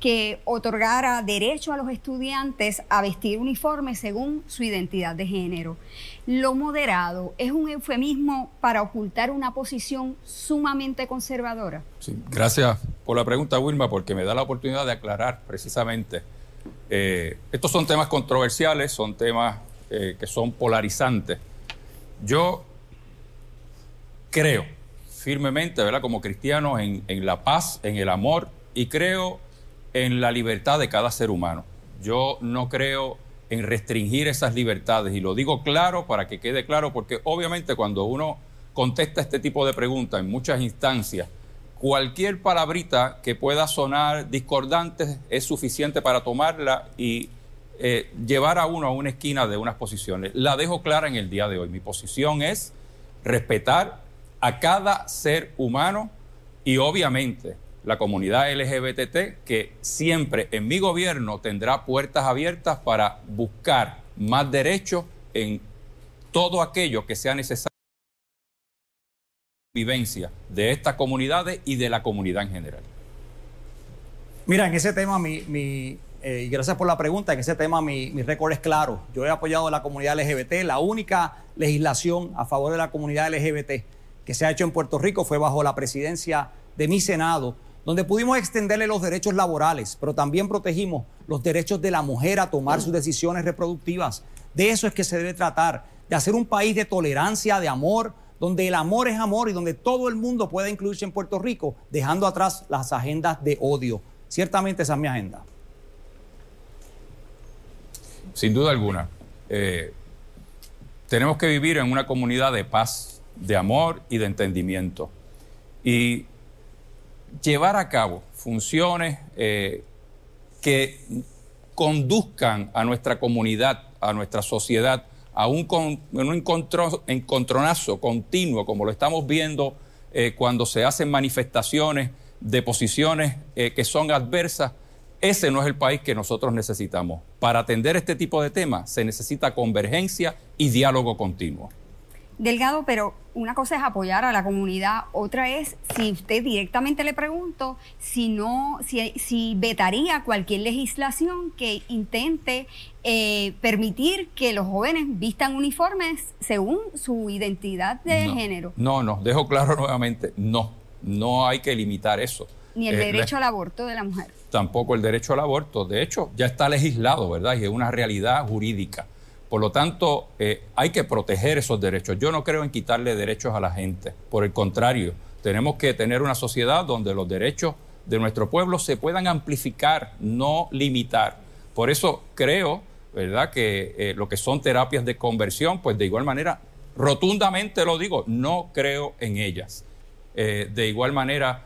Que otorgara derecho a los estudiantes a vestir uniforme según su identidad de género. Lo moderado es un eufemismo para ocultar una posición sumamente conservadora. Gracias por la pregunta, Wilma, porque me da la oportunidad de aclarar precisamente. Eh, estos son temas controversiales, son temas eh, que son polarizantes. Yo creo firmemente, ¿verdad? Como cristiano, en, en la paz, en el amor y creo en la libertad de cada ser humano. Yo no creo en restringir esas libertades y lo digo claro para que quede claro porque obviamente cuando uno contesta este tipo de preguntas en muchas instancias, cualquier palabrita que pueda sonar discordante es suficiente para tomarla y eh, llevar a uno a una esquina de unas posiciones. La dejo clara en el día de hoy. Mi posición es respetar a cada ser humano y obviamente la comunidad LGBT que siempre en mi gobierno tendrá puertas abiertas para buscar más derechos en todo aquello que sea necesario vivencia de estas comunidades y de la comunidad en general. Mira, en ese tema, mi, eh, y gracias por la pregunta, en ese tema mi, mi récord es claro. Yo he apoyado a la comunidad LGBT. La única legislación a favor de la comunidad LGBT que se ha hecho en Puerto Rico fue bajo la presidencia de mi Senado donde pudimos extenderle los derechos laborales, pero también protegimos los derechos de la mujer a tomar sus decisiones reproductivas. De eso es que se debe tratar, de hacer un país de tolerancia, de amor, donde el amor es amor y donde todo el mundo pueda incluirse en Puerto Rico, dejando atrás las agendas de odio. Ciertamente esa es mi agenda. Sin duda alguna. Eh, tenemos que vivir en una comunidad de paz, de amor y de entendimiento. Y llevar a cabo funciones eh, que conduzcan a nuestra comunidad, a nuestra sociedad, a un, encontronazo continuo, como lo estamos viendo eh, cuando se hacen manifestaciones de posiciones eh, que son adversas, ese no es el país que nosotros necesitamos. Para atender este tipo de temas se necesita convergencia y diálogo continuo. Delgado, pero una cosa es apoyar a la comunidad, otra es si usted directamente le pregunto si no, si, si vetaría cualquier legislación que intente eh, permitir que los jóvenes vistan uniformes según su identidad de género. No, no, dejo claro nuevamente, no, no hay que limitar eso. Ni el eh, derecho al aborto de la mujer. Tampoco el derecho al aborto. De hecho, ya está legislado, ¿verdad? Y es una realidad jurídica. Por lo tanto, eh, hay que proteger esos derechos. Yo no creo en quitarle derechos a la gente. Por el contrario, tenemos que tener una sociedad donde los derechos de nuestro pueblo se puedan amplificar, no limitar. Por eso creo, ¿verdad?, que eh, lo que son terapias de conversión, pues de igual manera, rotundamente lo digo, no creo en ellas. Eh, de igual manera,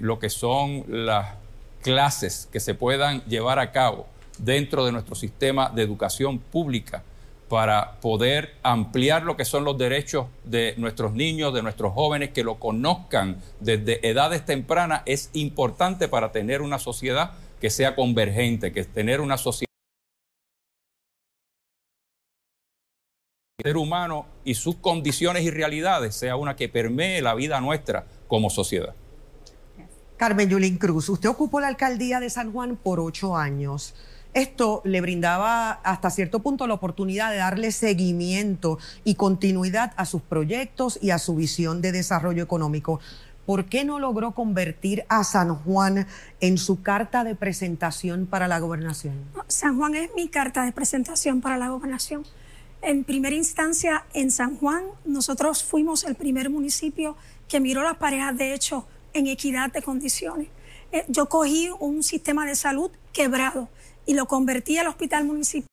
lo que son las clases que se puedan llevar a cabo dentro de nuestro sistema de educación pública para poder ampliar lo que son los derechos de nuestros niños, de nuestros jóvenes, que lo conozcan desde edades tempranas, es importante para tener una sociedad que sea convergente, que tener una sociedad ser humano y sus condiciones y realidades sea una que permee la vida nuestra como sociedad. Carmen Yulín Cruz, usted ocupó la alcaldía de San Juan por ocho años. Esto le brindaba hasta cierto punto la oportunidad de darle seguimiento y continuidad a sus proyectos y a su visión de desarrollo económico. ¿Por qué no logró convertir a San Juan en su carta de presentación para la gobernación? San Juan es mi carta de presentación para la gobernación. En primera instancia, en San Juan, nosotros fuimos el primer municipio que miró las parejas de hecho en equidad de condiciones. Eh, yo cogí un sistema de salud quebrado y lo convertí al hospital municipal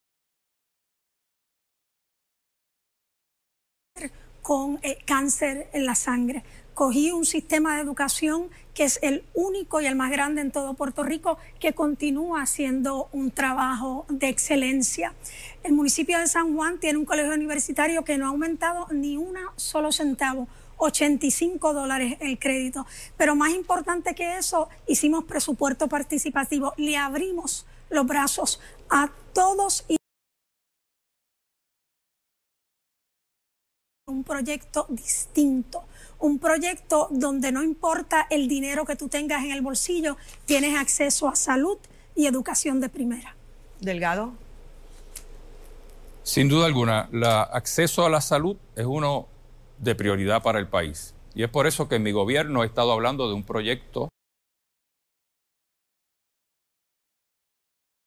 con eh, cáncer en la sangre. escogí un sistema de educación que es el único y el más grande en todo Puerto Rico, que continúa haciendo un trabajo de excelencia. El municipio de San Juan tiene un colegio universitario que no ha aumentado ni un solo centavo. 85 dólares el crédito. Pero más importante que eso, hicimos presupuesto participativo. Le abrimos los brazos a todos y un proyecto distinto un proyecto donde no importa el dinero que tú tengas en el bolsillo, tienes acceso a salud y educación de primera. Delgado. Sin duda alguna, el acceso a la salud es uno de prioridad para el país. Y es por eso que mi gobierno ha estado hablando de un proyecto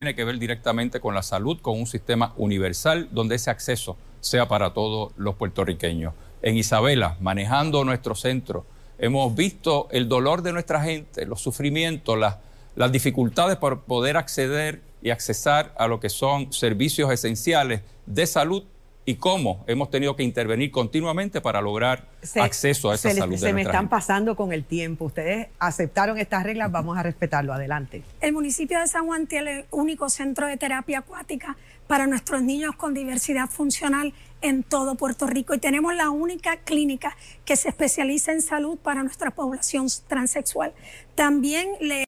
tiene que ver directamente con la salud, con un sistema universal donde ese acceso sea para todos los puertorriqueños. En Isabela, manejando nuestro centro, hemos visto el dolor de nuestra gente, los sufrimientos, las, dificultades por poder acceder y accesar a lo que son servicios esenciales de salud y cómo hemos tenido que intervenir continuamente para lograr acceso a esa se salud. se me están pasando con el tiempo. Ustedes aceptaron estas reglas, vamos a respetarlo. Adelante. El municipio de San Juan tiene el único centro de terapia acuática para nuestros niños con diversidad funcional en todo Puerto Rico y tenemos la única clínica que se especializa en salud para nuestra población transexual. También le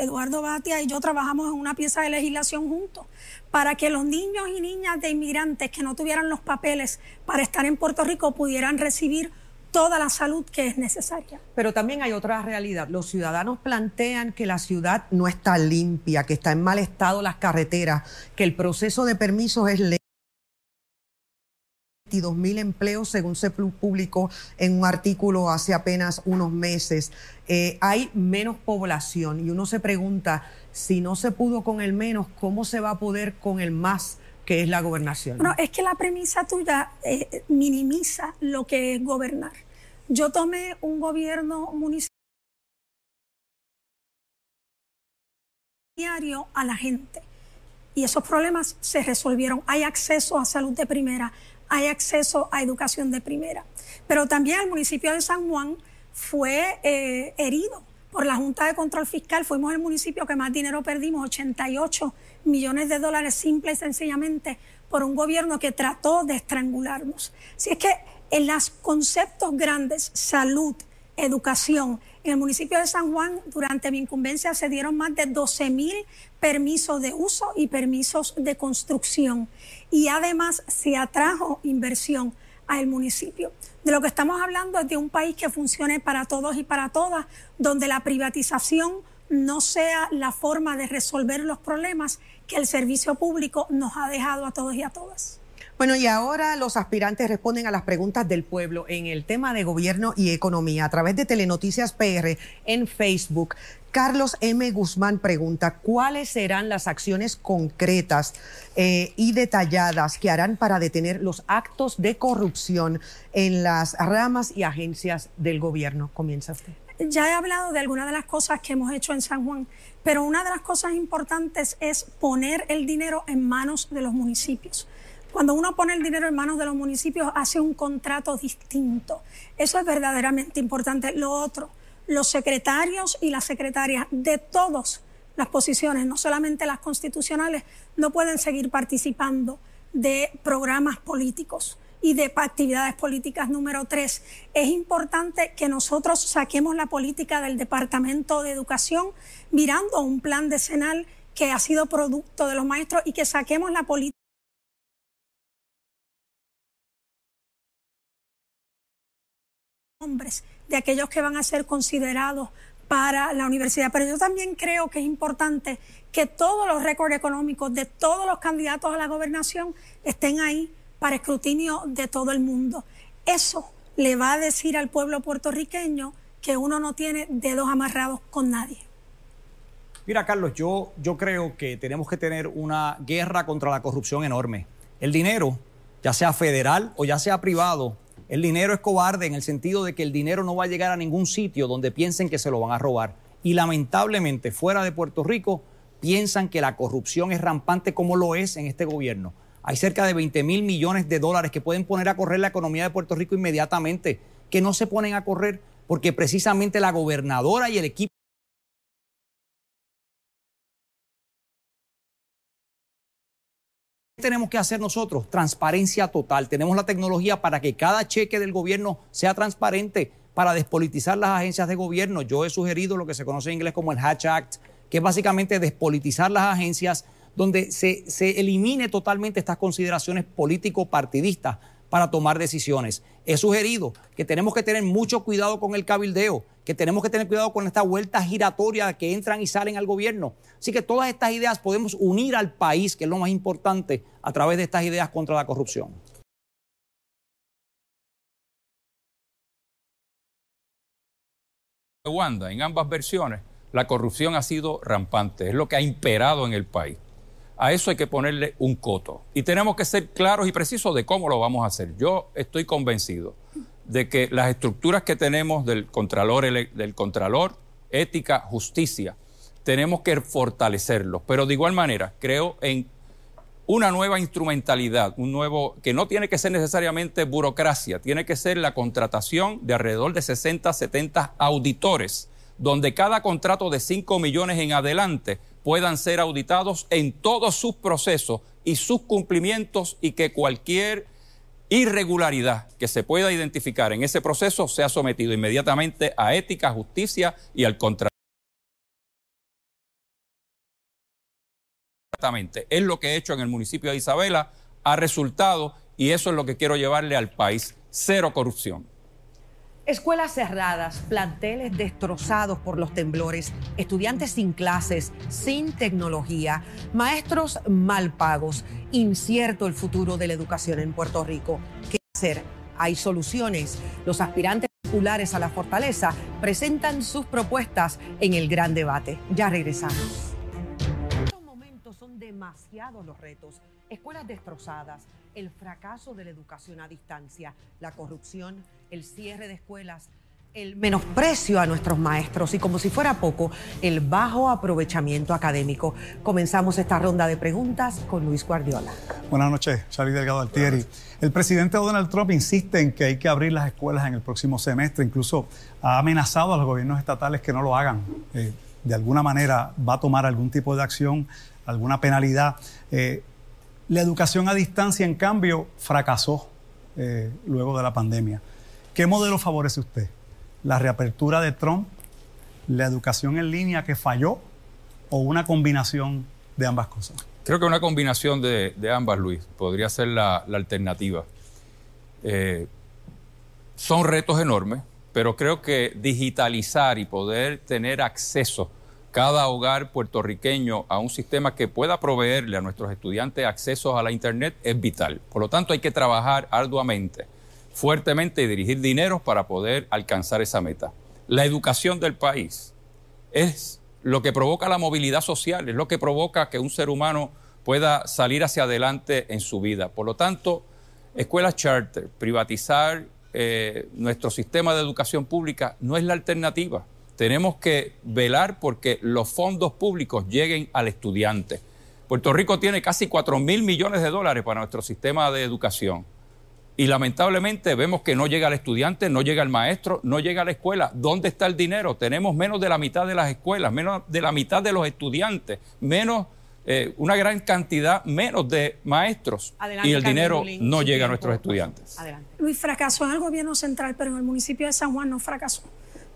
Eduardo Batia y yo trabajamos en una pieza de legislación juntos para que los niños y niñas de inmigrantes que no tuvieran los papeles para estar en Puerto Rico pudieran recibir toda la salud que es necesaria. Pero también hay otra realidad. Los ciudadanos plantean que la ciudad no está limpia, que está en mal estado las carreteras, que el proceso de permisos es lento. 22 mil empleos, según se publicó en un artículo hace apenas unos meses. Eh, hay menos población y uno se pregunta, si no se pudo con el menos, ¿cómo se va a poder con el más? que es la gobernación. No, es que la premisa tuya eh, minimiza lo que es gobernar. Yo tomé un gobierno municipal a la gente y esos problemas se resolvieron. Hay acceso a salud de primera, hay acceso a educación de primera. Pero también el municipio de San Juan fue eh, herido por la Junta de Control Fiscal. Fuimos el municipio que más dinero perdimos, 88 millones de dólares simple y sencillamente por un gobierno que trató de estrangularnos. Si es que en los conceptos grandes, salud, educación, en el municipio de San Juan, durante mi incumbencia, se dieron más de 12 mil permisos de uso y permisos de construcción. Y además se atrajo inversión al municipio. De lo que estamos hablando es de un país que funcione para todos y para todas, donde la privatización no sea la forma de resolver los problemas que el servicio público nos ha dejado a todos y a todas. Bueno, y ahora los aspirantes responden a las preguntas del pueblo en el tema de gobierno y economía a través de Telenoticias PR en Facebook. Carlos M. Guzmán pregunta, ¿cuáles serán las acciones concretas eh, y detalladas que harán para detener los actos de corrupción en las ramas y agencias del gobierno? Comienza usted. Ya he hablado de algunas de las cosas que hemos hecho en San Juan, pero una de las cosas importantes es poner el dinero en manos de los municipios. Cuando uno pone el dinero en manos de los municipios, hace un contrato distinto. Eso es verdaderamente importante. Lo otro, los secretarios y las secretarias de todas las posiciones, no solamente las constitucionales, no pueden seguir participando de programas políticos y de actividades políticas. Número tres, es importante que nosotros saquemos la política del Departamento de Educación mirando un plan decenal que ha sido producto de los maestros y que saquemos la política hombres, de aquellos que van a ser considerados para la universidad. Pero yo también creo que es importante que todos los récords económicos de todos los candidatos a la gobernación estén ahí para escrutinio de todo el mundo. Eso le va a decir al pueblo puertorriqueño que uno no tiene dedos amarrados con nadie. Mira, Carlos, yo, yo creo que tenemos que tener una guerra contra la corrupción enorme. El dinero, ya sea federal o ya sea privado, el dinero es cobarde en el sentido de que el dinero no va a llegar a ningún sitio donde piensen que se lo van a robar. Y lamentablemente fuera de Puerto Rico piensan que la corrupción es rampante como lo es en este gobierno. Hay cerca de 20 mil millones de dólares que pueden poner a correr la economía de Puerto Rico inmediatamente, que no se ponen a correr porque precisamente la gobernadora y el equipo tenemos que hacer nosotros? Transparencia total. Tenemos la tecnología para que cada cheque del gobierno sea transparente, para despolitizar las agencias de gobierno. Yo he sugerido lo que se conoce en inglés como el Hatch Act, que es básicamente despolitizar las agencias, donde se, se elimine totalmente estas consideraciones político-partidistas para tomar decisiones. He sugerido que tenemos que tener mucho cuidado con el cabildeo, que tenemos que tener cuidado con esta vuelta giratoria que entran y salen al gobierno. Así que todas estas ideas podemos unir al país, que es lo más importante, a través de estas ideas contra la corrupción. Wanda, en ambas versiones, la corrupción ha sido rampante, es lo que ha imperado en el país. A eso hay que ponerle un coto. Y tenemos que ser claros y precisos de cómo lo vamos a hacer. Yo estoy convencido de que las estructuras que tenemos del Contralor, del Contralor, ética, justicia, tenemos que fortalecerlos. Pero de igual manera, creo en una nueva instrumentalidad, un nuevo, que no tiene que ser necesariamente burocracia, tiene que ser la contratación de alrededor de 60, 70 auditores, donde cada contrato de 5 millones en adelante puedan ser auditados en todos sus procesos y sus cumplimientos y que cualquier irregularidad que se pueda identificar en ese proceso sea sometido inmediatamente a ética, justicia y al. Exactamente, es lo que he hecho en el municipio de Isabela, ha resultado y eso es lo que quiero llevarle al país, cero corrupción. Escuelas cerradas, planteles destrozados por los temblores, estudiantes sin clases, sin tecnología, maestros mal pagos, incierto el futuro de la educación en Puerto Rico. ¿Qué hacer? Hay soluciones. Los aspirantes populares a la fortaleza presentan sus propuestas en el gran debate. Ya regresamos. En estos momentos son demasiados los retos. Escuelas destrozadas, el fracaso de la educación a distancia, la corrupción, el cierre de escuelas, el menosprecio a nuestros maestros y como si fuera poco, el bajo aprovechamiento académico. Comenzamos esta ronda de preguntas con Luis Guardiola. Buenas noches, Charlie Delgado Altieri. El presidente Donald Trump insiste en que hay que abrir las escuelas en el próximo semestre, incluso ha amenazado a los gobiernos estatales que no lo hagan. Eh, de alguna manera va a tomar algún tipo de acción, alguna penalidad. Eh, la educación a distancia, en cambio, fracasó eh, luego de la pandemia. ¿Qué modelo favorece usted? ¿La reapertura de Trump, la educación en línea que falló o una combinación de ambas cosas? Creo que una combinación de, ambas, Luis, podría ser la, alternativa. Eh, son retos enormes, pero creo que digitalizar y poder tener acceso cada hogar puertorriqueño a un sistema que pueda proveerle a nuestros estudiantes acceso a la Internet es vital. Por lo tanto, hay que trabajar arduamente, fuertemente y dirigir dinero para poder alcanzar esa meta. La educación del país es lo que provoca la movilidad social, es lo que provoca que un ser humano pueda salir hacia adelante en su vida. Por lo tanto, escuelas charter, privatizar eh, nuestro sistema de educación pública no es la alternativa tenemos que velar porque los fondos públicos lleguen al estudiante. Puerto Rico tiene casi 4 mil millones de dólares para nuestro sistema de educación. Y lamentablemente vemos que no llega al estudiante, no llega al maestro, no llega a la escuela. ¿Dónde está el dinero? Tenemos menos de la mitad de las escuelas, menos de la mitad de los estudiantes, menos eh, una gran cantidad menos de maestros y el dinero no llega a nuestros estudiantes. Luis fracasó en el gobierno central, pero en el municipio de San Juan no fracasó.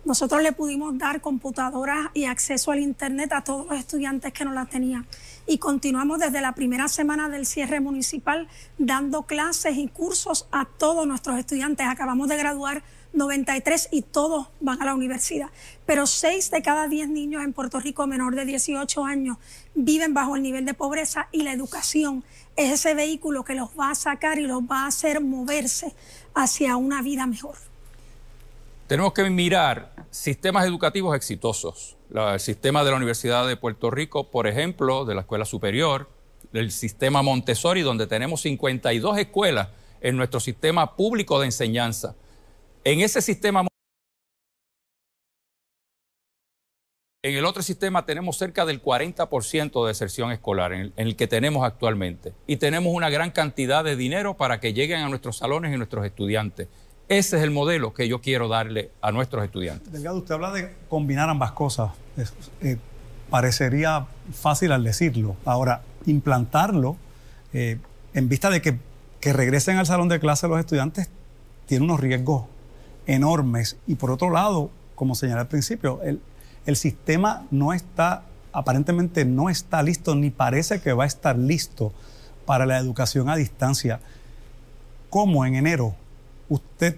Nosotros le pudimos dar computadoras y acceso al Internet a todos los estudiantes que no las tenían. Y continuamos desde la primera semana del cierre municipal dando clases y cursos a todos nuestros estudiantes. Acabamos de graduar 93 y todos van a la universidad. Pero 6 de cada 10 niños en Puerto Rico menor de 18 años viven bajo el nivel de pobreza y la educación es ese vehículo que los va a sacar y los va a hacer moverse hacia una vida mejor. Tenemos que mirar sistemas educativos exitosos. El sistema de la Universidad de Puerto Rico, por ejemplo, de la Escuela Superior, el sistema Montessori, donde tenemos 52 escuelas en nuestro sistema público de enseñanza. En ese sistema En el otro sistema tenemos cerca del 40% de deserción escolar en el, que tenemos actualmente. Y tenemos una gran cantidad de dinero para que lleguen a nuestros salones y nuestros estudiantes. Ese es el modelo que yo quiero darle a nuestros estudiantes. Delgado, usted habla de combinar ambas cosas. Eh, parecería fácil al decirlo. Ahora, implantarlo eh, en vista de que, que regresen al salón de clase los estudiantes tiene unos riesgos enormes. Y por otro lado, como señalé al principio, el, el sistema no está, aparentemente no está listo, ni parece que va a estar listo para la educación a distancia. ¿Cómo en enero usted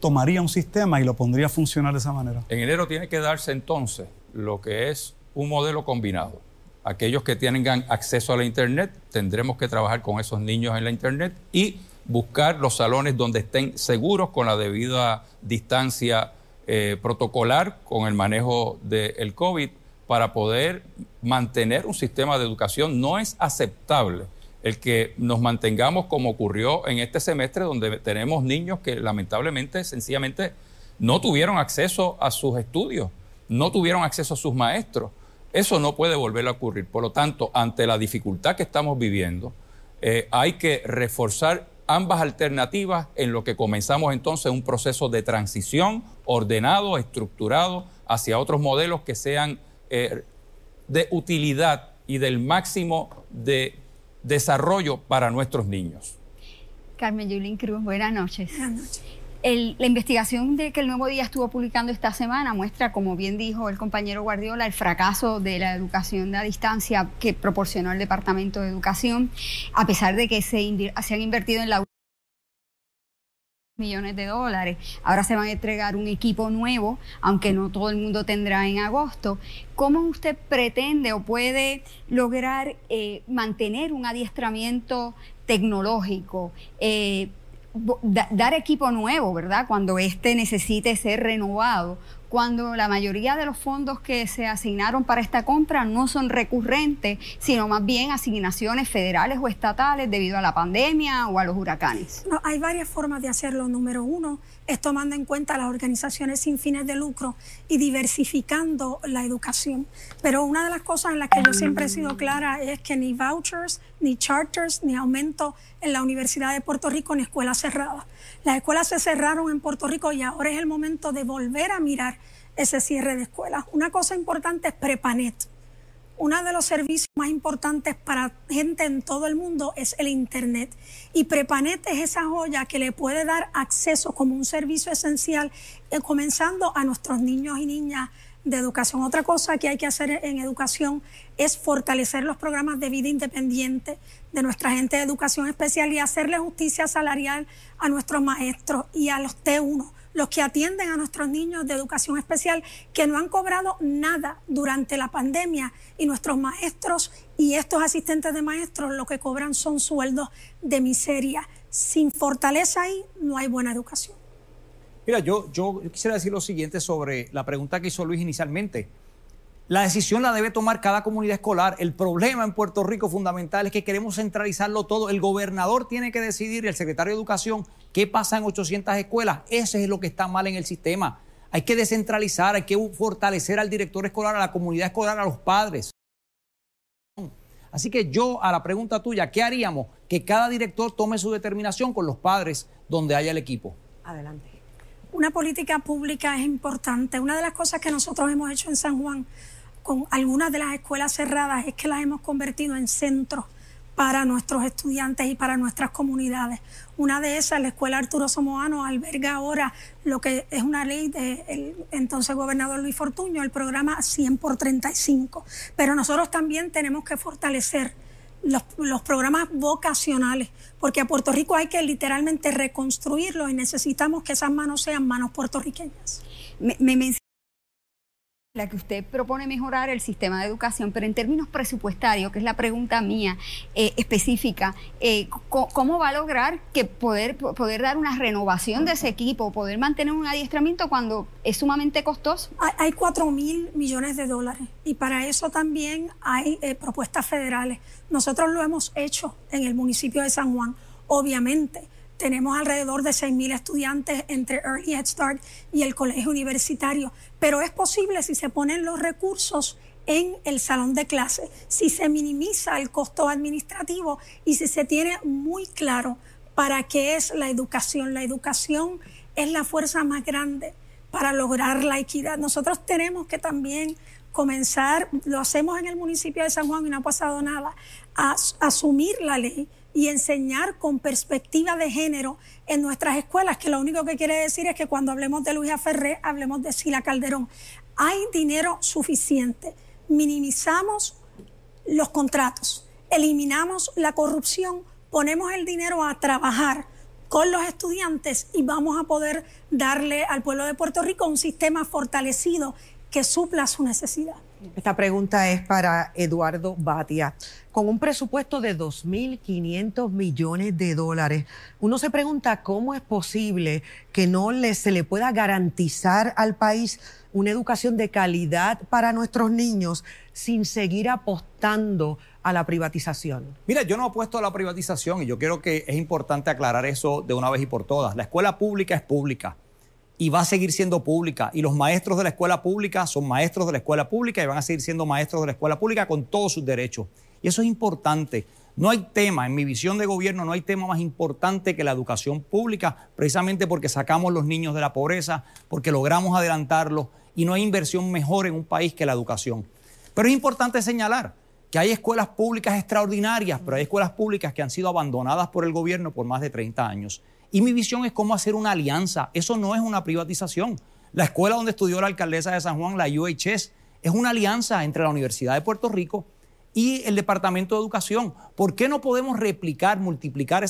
tomaría un sistema y lo pondría a funcionar de esa manera? En enero tiene que darse entonces lo que es un modelo combinado. Aquellos que tengan acceso a la Internet, tendremos que trabajar con esos niños en la Internet y buscar los salones donde estén seguros con la debida distancia eh, protocolar con el manejo del COVID para poder mantener un sistema de educación. No es aceptable el que nos mantengamos como ocurrió en este semestre, donde tenemos niños que lamentablemente, sencillamente, no tuvieron acceso a sus estudios, no tuvieron acceso a sus maestros. Eso no puede volver a ocurrir. Por lo tanto, ante la dificultad que estamos viviendo, eh, hay que reforzar ambas alternativas en lo que comenzamos entonces un proceso de transición ordenado, estructurado hacia otros modelos que sean eh, de utilidad y del máximo de desarrollo para nuestros niños. Carmen Yulín Cruz, buenas noches. Buenas noches la investigación de que el Nuevo Día estuvo publicando esta semana muestra, como bien dijo el compañero Guardiola, el fracaso de la educación a distancia que proporcionó el Departamento de Educación, a pesar de que se, han invertido en la millones de dólares. Ahora se van a entregar un equipo nuevo, aunque no todo el mundo tendrá en agosto. ¿Cómo usted pretende o puede lograr eh, mantener un adiestramiento tecnológico? Eh, dar equipo nuevo, ¿verdad? Cuando éste necesite ser renovado, cuando la mayoría de los fondos que se asignaron para esta compra no son recurrentes, sino más bien asignaciones federales o estatales debido a la pandemia o a los huracanes. Hay varias formas de hacerlo. Número uno es tomando en cuenta las organizaciones sin fines de lucro y diversificando la educación. Pero una de las cosas en las que yo siempre he sido clara es que ni vouchers, ni charters, ni aumento en la Universidad de Puerto Rico, ni escuelas cerradas. Las escuelas se cerraron en Puerto Rico y ahora es el momento de volver a mirar ese cierre de escuelas. Una cosa importante es Prepanet. Uno de los servicios más importantes para gente en todo el mundo es el Internet. Y Prepanet es esa joya que le puede dar acceso como un servicio esencial, eh, comenzando a nuestros niños y niñas de educación. Otra cosa que hay que hacer en educación es fortalecer los programas de vida independiente de nuestra gente de educación especial y hacerle justicia salarial a nuestros maestros y a los T1, los que atienden a nuestros niños de educación especial que no han cobrado nada durante la pandemia y nuestros maestros y estos asistentes de maestros lo que cobran son sueldos de miseria. Sin fortaleza ahí no hay buena educación. Mira, yo, yo quisiera decir lo siguiente sobre la pregunta que hizo Luis inicialmente. La decisión la debe tomar cada comunidad escolar. El problema en Puerto Rico fundamental es que queremos centralizarlo todo. El gobernador tiene que decidir, el secretario de Educación, qué pasa en 800 escuelas. Ese es lo que está mal en el sistema. Hay que descentralizar, hay que fortalecer al director escolar, a la comunidad escolar, a los padres. Así que yo, a la pregunta tuya, ¿qué haríamos? Que cada director tome su determinación con los padres donde haya el equipo. Adelante una política pública es importante. Una de las cosas que nosotros hemos hecho en San Juan con algunas de las escuelas cerradas es que las hemos convertido en centros para nuestros estudiantes y para nuestras comunidades. Una de esas, la Escuela Arturo Somoano, alberga ahora lo que es una ley del entonces gobernador Luis Fortuño, el programa 100 por 35. Pero nosotros también tenemos que fortalecer los, programas vocacionales, porque a Puerto Rico hay que literalmente reconstruirlo y necesitamos que esas manos sean manos puertorriqueñas. Me, la que usted propone mejorar el sistema de educación, pero en términos presupuestarios, que es la pregunta mía eh, específica, eh, ¿cómo va a lograr que poder, poder dar una renovación de ese equipo, poder mantener un adiestramiento cuando es sumamente costoso? Hay, 4 mil millones de dólares y para eso también hay eh, propuestas federales. Nosotros lo hemos hecho en el municipio de San Juan. Obviamente, tenemos alrededor de 6.000 estudiantes entre Early Head Start y el colegio universitario, pero es posible si se ponen los recursos en el salón de clase, si se minimiza el costo administrativo y si se tiene muy claro para qué es la educación. La educación es la fuerza más grande para lograr la equidad. Nosotros tenemos que también comenzar, lo hacemos en el municipio de San Juan y no ha pasado nada, a asumir la ley y enseñar con perspectiva de género en nuestras escuelas, que lo único que quiere decir es que cuando hablemos de Luisa Ferré, hablemos de Sila Calderón. Hay dinero suficiente. Minimizamos los contratos, eliminamos la corrupción, ponemos el dinero a trabajar con los estudiantes y vamos a poder darle al pueblo de Puerto Rico un sistema fortalecido que supla su necesidad. Esta pregunta es para Eduardo Batia. Con un presupuesto de 2.500 millones de dólares, uno se pregunta cómo es posible que no se le pueda garantizar al país una educación de calidad para nuestros niños sin seguir apostando a la privatización. Mira, yo no apuesto a la privatización y yo creo que es importante aclarar eso de una vez y por todas. La escuela pública es pública y va a seguir siendo pública. Y los maestros de la escuela pública son maestros de la escuela pública y van a seguir siendo maestros de la escuela pública con todos sus derechos. Y eso es importante. No hay tema, en mi visión de gobierno, no hay tema más importante que la educación pública, precisamente porque sacamos los niños de la pobreza, porque logramos adelantarlos y no hay inversión mejor en un país que la educación. Pero es importante señalar que hay escuelas públicas extraordinarias, pero hay escuelas públicas que han sido abandonadas por el gobierno por más de 30 años. Y mi visión es cómo hacer una alianza. Eso no es una privatización. La escuela donde estudió la alcaldesa de San Juan, la UHS, es una alianza entre la Universidad de Puerto Rico y el Departamento de Educación. ¿Por qué no podemos replicar, multiplicar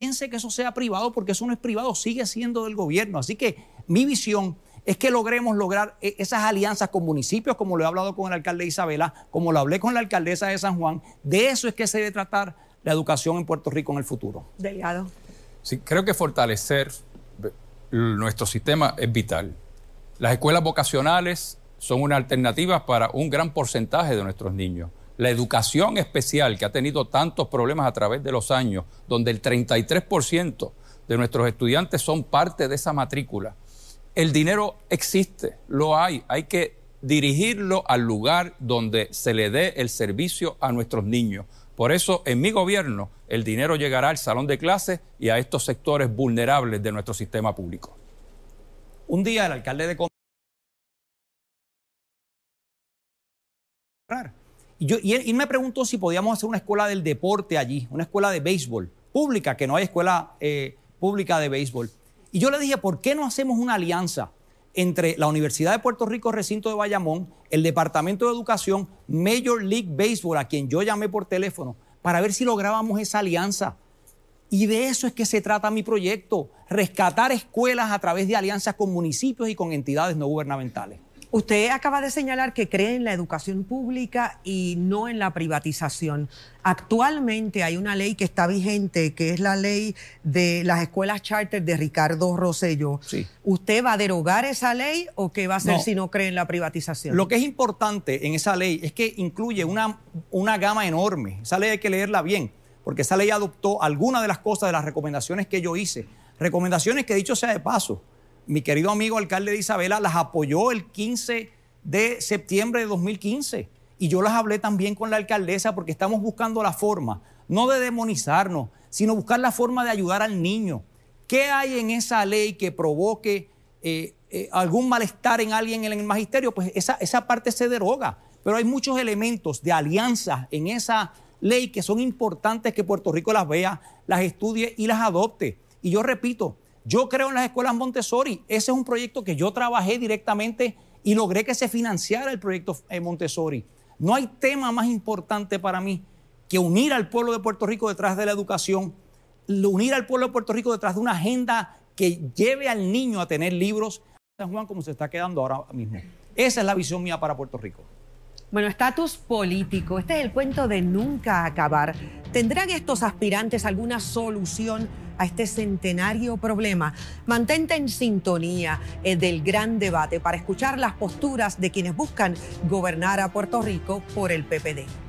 Piense que eso sea privado porque eso no es privado, sigue siendo del gobierno. Así que mi visión es que logremos lograr e-, esas alianzas con municipios, como lo he hablado con el alcalde Isabela, como lo hablé con la alcaldesa de San Juan. De eso es que se debe tratar la educación en Puerto Rico en el futuro. Delegado. Sí, creo que fortalecer nuestro sistema es vital. Las escuelas vocacionales son una alternativa para un gran porcentaje de nuestros niños. La educación especial, que ha tenido tantos problemas a través de los años, donde el 33% de nuestros estudiantes son parte de esa matrícula, el dinero existe, lo hay, hay que dirigirlo al lugar donde se le dé el servicio a nuestros niños. Por eso, en mi gobierno, el dinero llegará al salón de clases y a estos sectores vulnerables de nuestro sistema público. Un día el alcalde de y, yo, y, él, me preguntó si podíamos hacer una escuela del deporte allí, una escuela de béisbol pública, que no hay escuela eh, pública de béisbol. Y yo le dije, ¿por qué no hacemos una alianza entre la Universidad de Puerto Rico, recinto de Bayamón, el Departamento de Educación, Major League Baseball, a quien yo llamé por teléfono, para ver si lográbamos esa alianza? Y de eso es que se trata mi proyecto, rescatar escuelas a través de alianzas con municipios y con entidades no gubernamentales. Usted acaba de señalar que cree en la educación pública y no en la privatización. Actualmente hay una ley que está vigente, que es la ley de las escuelas charter de Ricardo Rosello. ¿Usted va a derogar esa ley o qué va a hacer si no cree en la privatización? Lo que es importante en esa ley es que incluye una, una gama enorme. Esa ley hay que leerla bien, porque esa ley adoptó algunas de las cosas de las recomendaciones que yo hice. Recomendaciones que, dicho sea de paso, mi querido amigo alcalde de Isabela las apoyó el 15 de septiembre de 2015. Y yo las hablé también con la alcaldesa porque estamos buscando la forma, no de demonizarnos, sino buscar la forma de ayudar al niño. ¿Qué hay en esa ley que provoque eh, eh, algún malestar en alguien en el magisterio? Pues esa, esa parte se deroga. Pero hay muchos elementos de alianza en esa ley que son importantes que Puerto Rico las vea, las estudie y las adopte. Y yo repito, yo creo en las escuelas Montessori. Ese es un proyecto que yo trabajé directamente y logré que se financiara el proyecto eh, Montessori. No hay tema más importante para mí que unir al pueblo de Puerto Rico detrás de la educación, unir al pueblo de Puerto Rico detrás de una agenda que lleve al niño a tener libros. San Juan como se está quedando ahora mismo. Esa es la visión mía para Puerto Rico. Bueno, estatus político. Este es el cuento de nunca acabar. ¿Tendrán estos aspirantes alguna solución a este centenario problema? Mantente en sintonía eh, del gran debate para escuchar las posturas de quienes buscan gobernar a Puerto Rico por el PPD.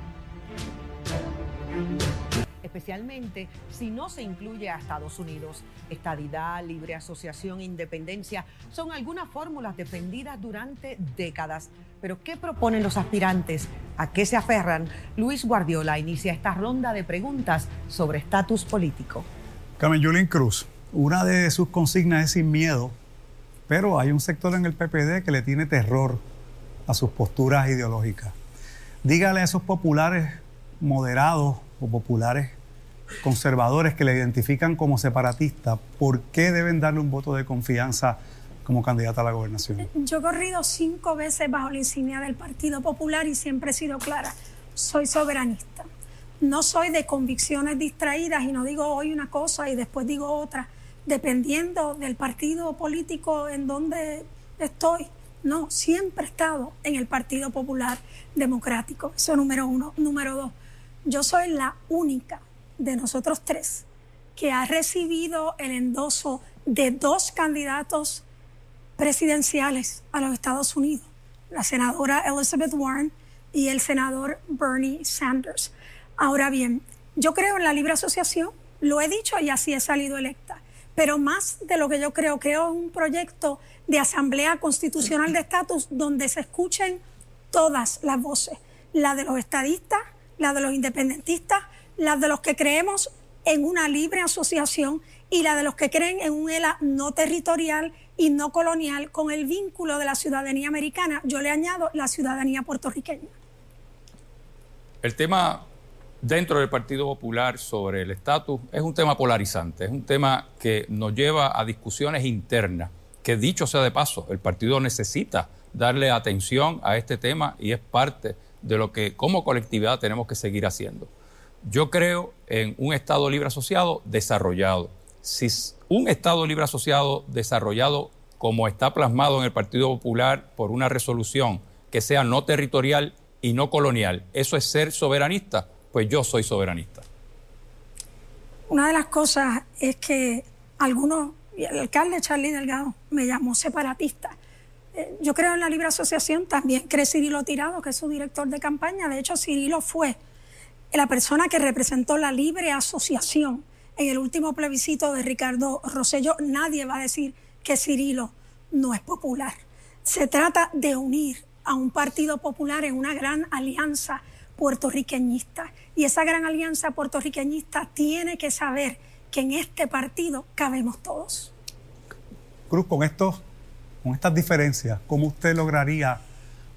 Especialmente si no se incluye a Estados Unidos. Estadidad, libre asociación, independencia son algunas fórmulas defendidas durante décadas. Pero ¿qué proponen los aspirantes? ¿A qué se aferran? Luis Guardiola inicia esta ronda de preguntas sobre estatus político. Carmen Yulín Cruz, una de sus consignas es sin miedo, pero hay un sector en el PPD que le tiene terror a sus posturas ideológicas. Dígale a esos populares moderados o populares conservadores que le identifican como separatista, ¿por qué deben darle un voto de confianza como candidata a la gobernación? Yo he corrido cinco veces bajo la insignia del Partido Popular y siempre he sido clara, soy soberanista. No soy de convicciones distraídas y no digo hoy una cosa y después digo otra, dependiendo del partido político en donde estoy. No, siempre he estado en el Partido Popular Democrático. Eso número uno. Número dos, yo soy la única de nosotros tres que ha recibido el endoso de dos candidatos presidenciales a los Estados Unidos, la senadora Elizabeth Warren y el senador Bernie Sanders. Ahora bien, yo creo en la libre asociación, lo he dicho y así he salido electa, pero más de lo que yo creo, creo en un proyecto de asamblea constitucional de estatus donde se escuchen todas las voces, la de los estadistas, la de los independentistas, la de los que creemos en una libre asociación y la de los que creen en un ELA no territorial y no colonial con el vínculo de la ciudadanía americana. Yo le añado la ciudadanía puertorriqueña. El tema dentro del Partido Popular sobre el estatus es un tema polarizante, es un tema que nos lleva a discusiones internas que dicho sea de paso, el partido necesita darle atención a este tema y es parte de lo que como colectividad tenemos que seguir haciendo. Yo creo en un Estado libre asociado desarrollado. Si un Estado libre asociado desarrollado como está plasmado en el Partido Popular por una resolución que sea no territorial y no colonial, ¿eso es ser soberanista? Pues yo soy soberanista. Una de las cosas es que algunos el alcalde Charlie Delgado me llamó separatista. Eh, yo creo en la libre asociación, también cree Cirilo Tirado, que es su director de campaña. De hecho, Cirilo fue la persona que representó la libre asociación en el último plebiscito de Ricardo Rosselló. Nadie va a decir que Cirilo no es popular. Se trata de unir a un partido popular en una gran alianza puertorriqueñista. Y esa gran alianza puertorriqueñista tiene que saber que en este partido cabemos todos. Cruz, con estos, con estas diferencias, ¿cómo usted lograría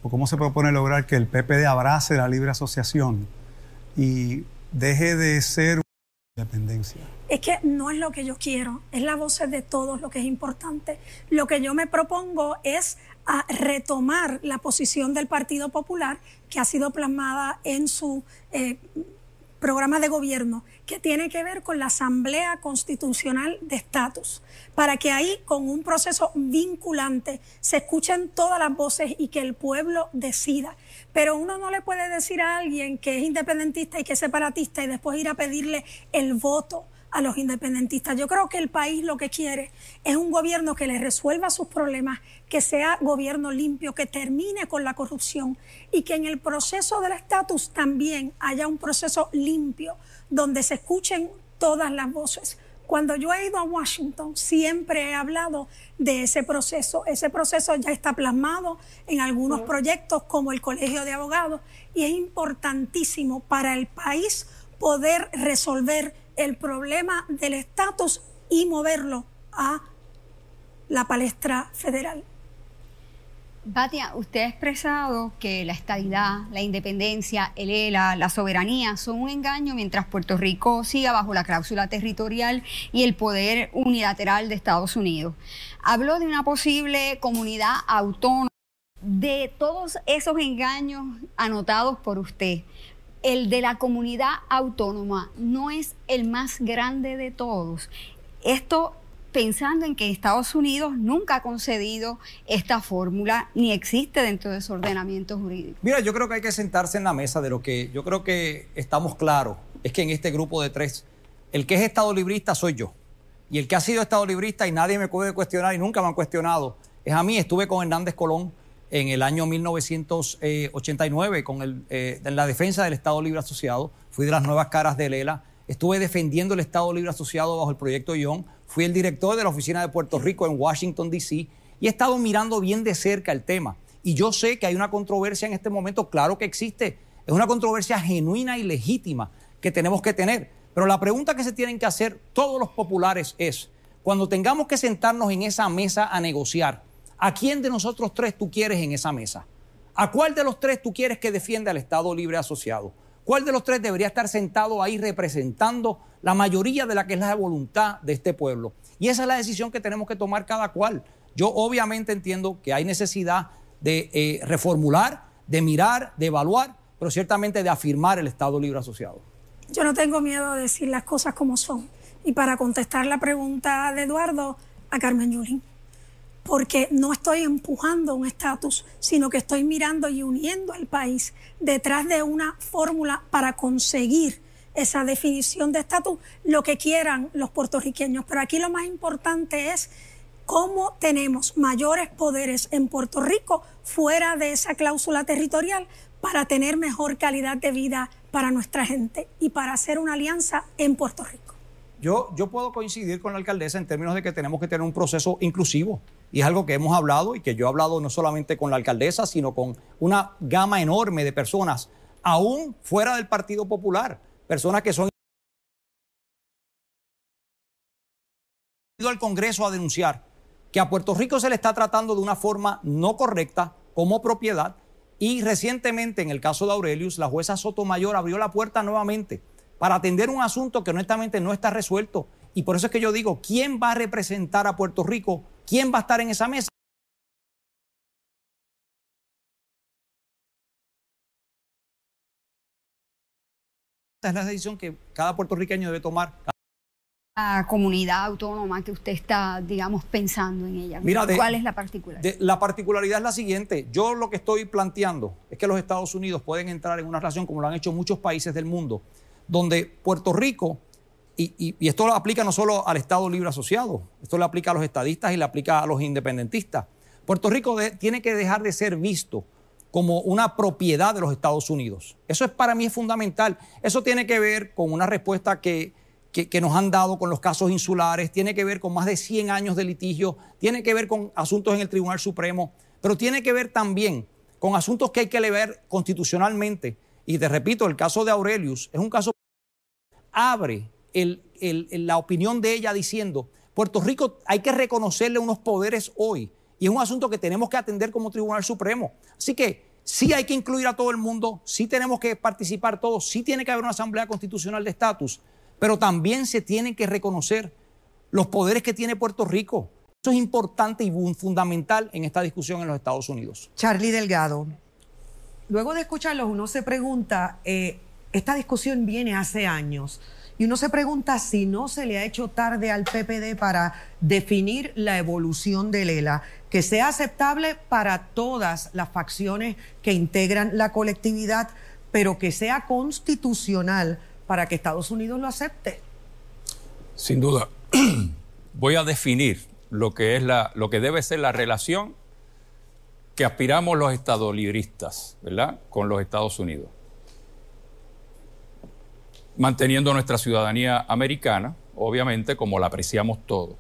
o cómo se propone lograr que el PPD abrace la libre asociación y deje de ser dependencia? Es que no es lo que yo quiero, es la voz de todos lo que es importante. Lo que yo me propongo es a retomar la posición del Partido Popular que ha sido plasmada en su eh, programa de gobierno que tiene que ver con la Asamblea Constitucional de Estatus, para que ahí, con un proceso vinculante, se escuchen todas las voces y que el pueblo decida. Pero uno no le puede decir a alguien que es independentista y que es separatista y después ir a pedirle el voto a los independentistas. Yo creo que el país lo que quiere es un gobierno que le resuelva sus problemas, que sea gobierno limpio, que termine con la corrupción y que en el proceso del estatus también haya un proceso limpio donde se escuchen todas las voces. Cuando yo he ido a Washington, siempre he hablado de ese proceso. Ese proceso ya está plasmado en algunos proyectos como el Colegio de Abogados y es importantísimo para el país poder resolver el problema del estatus y moverlo a la palestra federal. Batia, usted ha expresado que la estabilidad, la independencia, el ELA, la soberanía son un engaño mientras Puerto Rico siga bajo la cláusula territorial y el poder unilateral de Estados Unidos. Habló de una posible comunidad autónoma. De todos esos engaños anotados por usted, el de la comunidad autónoma no es el más grande de todos. Esto pensando en que Estados Unidos nunca ha concedido esta fórmula ni existe dentro de su ordenamiento jurídico. Mira, yo creo que hay que sentarse en la mesa de lo que yo creo que estamos claros, es que en este grupo de tres, el que es Estado librista soy yo. Y el que ha sido Estado librista y nadie me puede cuestionar y nunca me han cuestionado, es a mí. Estuve con Hernández Colón en el año 1989 con el, eh, en la defensa del Estado Libre Asociado. Fui de las nuevas caras de Lela estuve defendiendo el Estado Libre Asociado bajo el proyecto Young, fui el director de la oficina de Puerto Rico en Washington, D.C., y he estado mirando bien de cerca el tema. Y yo sé que hay una controversia en este momento, claro que existe, es una controversia genuina y legítima que tenemos que tener. Pero la pregunta que se tienen que hacer todos los populares es, cuando tengamos que sentarnos en esa mesa a negociar, ¿a quién de nosotros tres tú quieres en esa mesa? ¿A cuál de los tres tú quieres que defienda al Estado Libre Asociado? ¿Cuál de los tres debería estar sentado ahí representando la mayoría de la que es la voluntad de este pueblo? Y esa es la decisión que tenemos que tomar cada cual. Yo obviamente entiendo que hay necesidad de eh, reformular, de mirar, de evaluar, pero ciertamente de afirmar el Estado Libre Asociado. Yo no tengo miedo de decir las cosas como son. Y para contestar la pregunta de Eduardo, a Carmen Yulín, porque no estoy empujando un estatus, sino que estoy mirando y uniendo al país detrás de una fórmula para conseguir esa definición de estatus, lo que quieran los puertorriqueños. Pero aquí lo más importante es cómo tenemos mayores poderes en Puerto Rico fuera de esa cláusula territorial para tener mejor calidad de vida para nuestra gente y para hacer una alianza en Puerto Rico. Yo, yo puedo coincidir con la alcaldesa en términos de que tenemos que tener un proceso inclusivo. Y es algo que hemos hablado y que yo he hablado no solamente con la alcaldesa, sino con una gama enorme de personas, aún fuera del Partido Popular, personas que son ido al Congreso a denunciar que a Puerto Rico se le está tratando de una forma no correcta como propiedad y recientemente en el caso de Aurelius la jueza Sotomayor abrió la puerta nuevamente para atender un asunto que honestamente no está resuelto y por eso es que yo digo, ¿quién va a representar a Puerto Rico? ¿Quién va a estar en esa mesa? Esta es la decisión que cada puertorriqueño debe tomar comunidad autónoma que usted está, digamos, pensando en ella? ¿Cuál es la particularidad? la particularidad es la siguiente. Yo lo que estoy planteando es que los Estados Unidos pueden entrar en una relación, como lo han hecho muchos países del mundo, donde Puerto Rico, y, esto lo aplica no solo al Estado Libre Asociado, esto le aplica a los estadistas y le aplica a los independentistas. Puerto Rico tiene que dejar de ser visto como una propiedad de los Estados Unidos. Eso es para mí es fundamental. Eso tiene que ver con una respuesta que que, nos han dado con los casos insulares, tiene que ver con más de 100 años de litigio, tiene que ver con asuntos en el Tribunal Supremo, pero tiene que ver también con asuntos que hay que leer constitucionalmente. Y te repito, el caso de Aurelius es un caso que abre la opinión de ella diciendo, Puerto Rico hay que reconocerle unos poderes hoy. Y es un asunto que tenemos que atender como Tribunal Supremo. Así que sí hay que incluir a todo el mundo, sí tenemos que participar todos, sí tiene que haber una Asamblea Constitucional de Estatus, pero también se tienen que reconocer los poderes que tiene Puerto Rico. Eso es importante y fundamental en esta discusión en los Estados Unidos. Charlie Delgado, luego de escucharlos uno se pregunta, eh, esta discusión viene hace años. Y uno se pregunta si no se le ha hecho tarde al PPD para definir la evolución del ELA, que sea aceptable para todas las facciones que integran la colectividad, pero que sea constitucional para que Estados Unidos lo acepte? Sin duda. Voy a definir lo que, es la, lo que debe ser la relación que aspiramos los estadolibristas, ¿verdad?, con los Estados Unidos. Manteniendo nuestra ciudadanía americana, obviamente, como la apreciamos todos.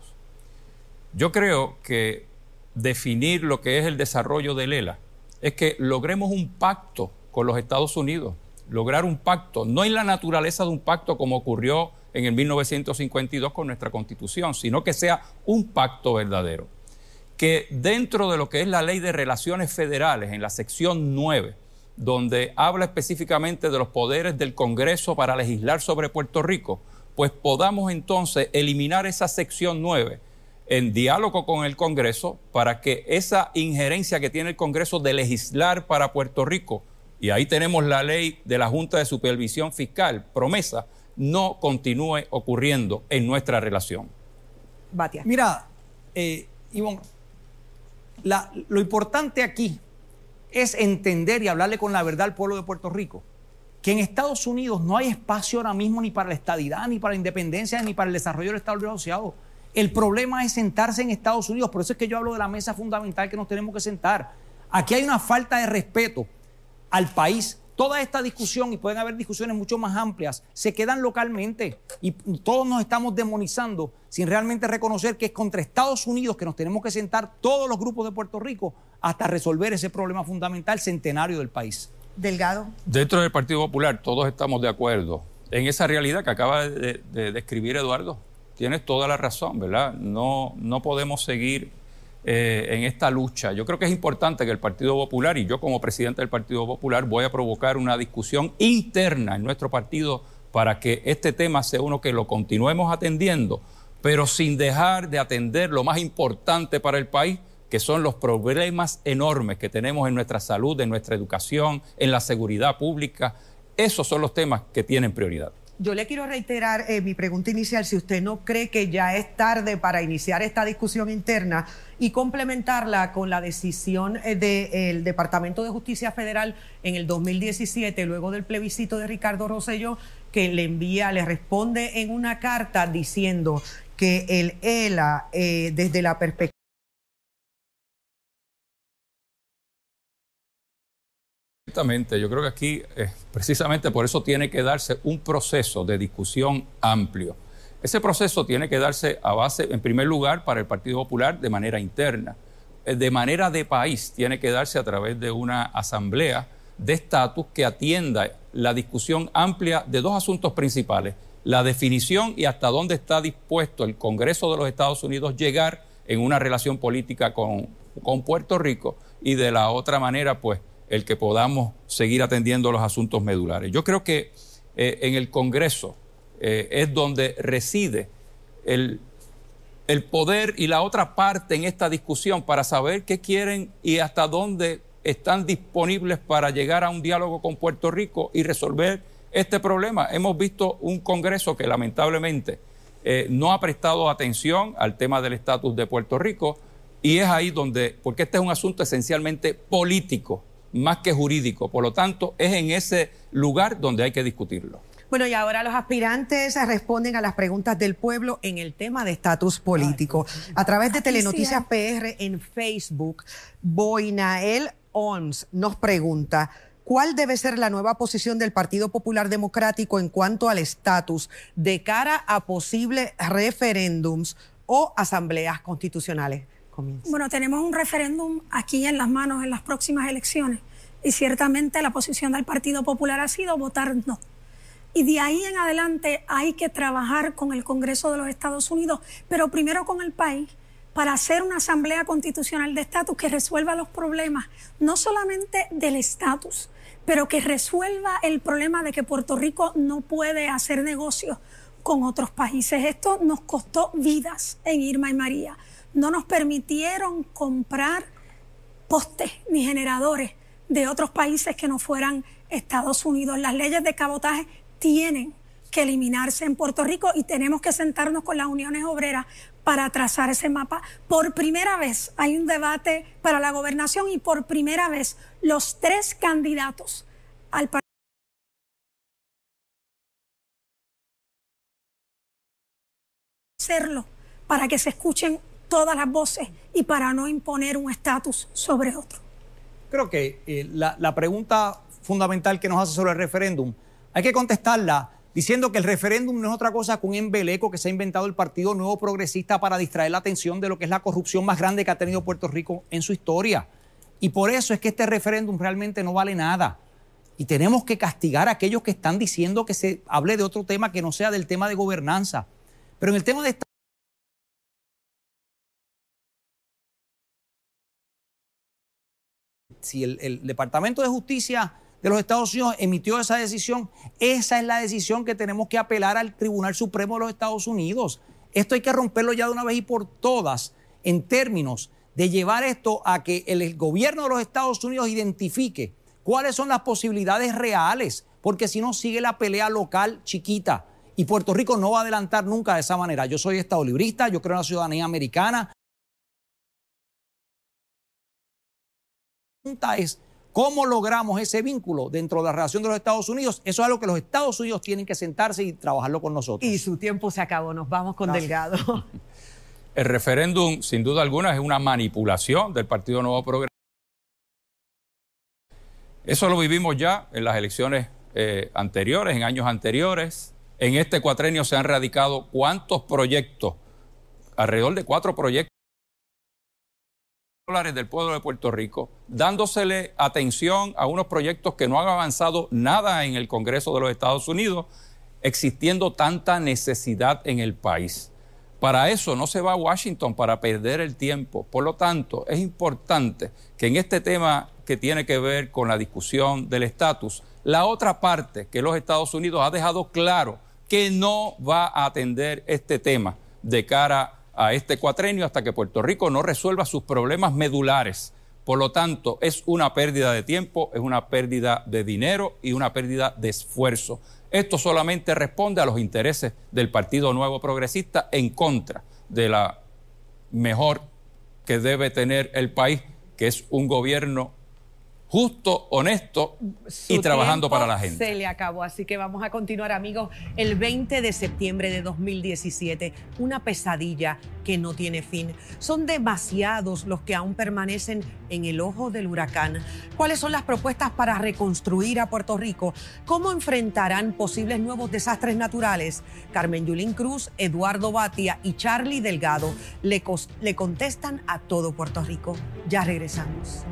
Yo creo que definir lo que es el desarrollo del ELA es que logremos un pacto con los Estados Unidos lograr un pacto, no en la naturaleza de un pacto como ocurrió en el 1952 con nuestra constitución, sino que sea un pacto verdadero. Que dentro de lo que es la ley de relaciones federales, en la sección 9, donde habla específicamente de los poderes del Congreso para legislar sobre Puerto Rico, pues podamos entonces eliminar esa sección 9 en diálogo con el Congreso para que esa injerencia que tiene el Congreso de legislar para Puerto Rico y ahí tenemos la ley de la Junta de Supervisión Fiscal, promesa, no continúe ocurriendo en nuestra relación. Batia. Mira, eh, Ivonne, lo importante aquí es entender y hablarle con la verdad al pueblo de Puerto Rico que en Estados Unidos no hay espacio ahora mismo ni para la estadidad, ni para la independencia, ni para el desarrollo del Estado Asociado. El problema es sentarse en Estados Unidos. Por eso es que yo hablo de la mesa fundamental que nos tenemos que sentar. Aquí hay una falta de respeto al país toda esta discusión, y pueden haber discusiones mucho más amplias, se quedan localmente y todos nos estamos demonizando sin realmente reconocer que es contra Estados Unidos que nos tenemos que sentar todos los grupos de Puerto Rico hasta resolver ese problema fundamental centenario del país. Delgado. Dentro del Partido Popular todos estamos de acuerdo en esa realidad que acaba de, describir Eduardo. Tienes toda la razón, ¿verdad? No, no podemos seguir eh, en esta lucha. Yo creo que es importante que el Partido Popular y yo como presidente del Partido Popular voy a provocar una discusión interna en nuestro partido para que este tema sea uno que lo continuemos atendiendo, pero sin dejar de atender lo más importante para el país, que son los problemas enormes que tenemos en nuestra salud, en nuestra educación, en la seguridad pública. Esos son los temas que tienen prioridad. Yo le quiero reiterar eh, mi pregunta inicial, si usted no cree que ya es tarde para iniciar esta discusión interna y complementarla con la decisión eh, del Departamento de Justicia Federal en el 2017, luego del plebiscito de Ricardo Rosselló, que le envía, le responde en una carta diciendo que el ELA, eh, desde la perspectiva Exactamente, yo creo que aquí eh, precisamente por eso tiene que darse un proceso de discusión amplio. Ese proceso tiene que darse a base, en primer lugar, para el Partido Popular de manera interna. Eh, de manera de país tiene que darse a través de una asamblea de estatus que atienda la discusión amplia de dos asuntos principales. La definición y hasta dónde está dispuesto el Congreso de los Estados Unidos llegar en una relación política con, con Puerto Rico y de la otra manera, pues, el que podamos seguir atendiendo los asuntos medulares. Yo creo que eh, en el Congreso eh, es donde reside el, el poder y la otra parte en esta discusión para saber qué quieren y hasta dónde están disponibles para llegar a un diálogo con Puerto Rico y resolver este problema. Hemos visto un Congreso que lamentablemente eh, no ha prestado atención al tema del estatus de Puerto Rico y es ahí donde, porque este es un asunto esencialmente político, más que jurídico. Por lo tanto, es en ese lugar donde hay que discutirlo. Bueno, y ahora los aspirantes responden a las preguntas del pueblo en el tema de estatus político. A través de Telenoticias PR en Facebook, Boinael Ons nos pregunta, ¿cuál debe ser la nueva posición del Partido Popular Democrático en cuanto al estatus de cara a posibles referéndums o asambleas constitucionales? Bueno, tenemos un referéndum aquí en las manos en las próximas elecciones y ciertamente la posición del Partido Popular ha sido votar no. Y de ahí en adelante hay que trabajar con el Congreso de los Estados Unidos, pero primero con el país, para hacer una asamblea constitucional de estatus que resuelva los problemas, no solamente del estatus, pero que resuelva el problema de que Puerto Rico no puede hacer negocios con otros países. Esto nos costó vidas en Irma y María no nos permitieron comprar postes ni generadores de otros países que no fueran Estados Unidos. Las leyes de cabotaje tienen que eliminarse en Puerto Rico y tenemos que sentarnos con las uniones obreras para trazar ese mapa. Por primera vez hay un debate para la gobernación y por primera vez los tres candidatos al partido hacerlo para que se escuchen todas las voces y para no imponer un estatus sobre otro. Creo que eh, la, pregunta fundamental que nos hace sobre el referéndum, hay que contestarla diciendo que el referéndum no es otra cosa que un embeleco que se ha inventado el Partido Nuevo Progresista para distraer la atención de lo que es la corrupción más grande que ha tenido Puerto Rico en su historia. Y por eso es que este referéndum realmente no vale nada. Y tenemos que castigar a aquellos que están diciendo que se hable de otro tema que no sea del tema de gobernanza. Pero en el tema de esta si el, Departamento de Justicia de los Estados Unidos emitió esa decisión, esa es la decisión que tenemos que apelar al Tribunal Supremo de los Estados Unidos. Esto hay que romperlo ya de una vez y por todas en términos de llevar esto a que el gobierno de los Estados Unidos identifique cuáles son las posibilidades reales, porque si no sigue la pelea local chiquita. Y Puerto Rico no va a adelantar nunca de esa manera. Yo soy estado librista, yo creo en la ciudadanía americana, pregunta es, ¿cómo logramos ese vínculo dentro de la relación de los Estados Unidos? Eso es algo que los Estados Unidos tienen que sentarse y trabajarlo con nosotros. Y su tiempo se acabó, nos vamos con Delgado. El referéndum, sin duda alguna, es una manipulación del Partido Nuevo Progresista Eso lo vivimos ya en las elecciones eh, anteriores, en años anteriores. En este cuatrenio se han radicado cuántos proyectos, alrededor de cuatro proyectos dólares del pueblo de Puerto Rico, dándosele atención a unos proyectos que no han avanzado nada en el Congreso de los Estados Unidos, existiendo tanta necesidad en el país. Para eso no se va a Washington para perder el tiempo. Por lo tanto, es importante que en este tema que tiene que ver con la discusión del estatus, la otra parte que los Estados Unidos ha dejado claro que no va a atender este tema de cara a este cuatrenio hasta que Puerto Rico no resuelva sus problemas medulares. Por lo tanto, es una pérdida de tiempo, es una pérdida de dinero y una pérdida de esfuerzo. Esto solamente responde a los intereses del Partido Nuevo Progresista en contra de la mejor que debe tener el país, que es un gobierno justo, honesto y trabajando para la gente. Se le acabó, así que vamos a continuar, amigos. El 20 de septiembre de 2017, una pesadilla que no tiene fin. Son demasiados los que aún permanecen en el ojo del huracán. ¿Cuáles son las propuestas para reconstruir a Puerto Rico? ¿Cómo enfrentarán posibles nuevos desastres naturales? Carmen Yulín Cruz, Eduardo Batia y Charlie Delgado le, le contestan a todo Puerto Rico. Ya regresamos.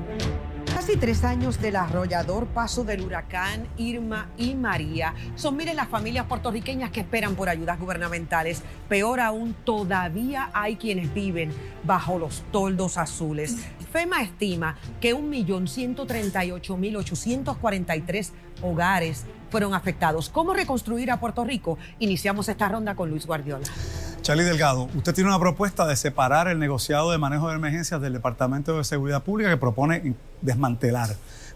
Casi tres años del arrollador paso del huracán Irma y María son, miren, las familias puertorriqueñas que esperan por ayudas gubernamentales. Peor aún, todavía hay quienes viven bajo los toldos azules. FEMA estima que 1.138.843 hogares fueron afectados. ¿Cómo reconstruir a Puerto Rico? Iniciamos esta ronda con Luis Guardiola. Charlie Delgado, usted tiene una propuesta de separar el negociado de manejo de emergencias del Departamento de Seguridad Pública que propone desmantelar.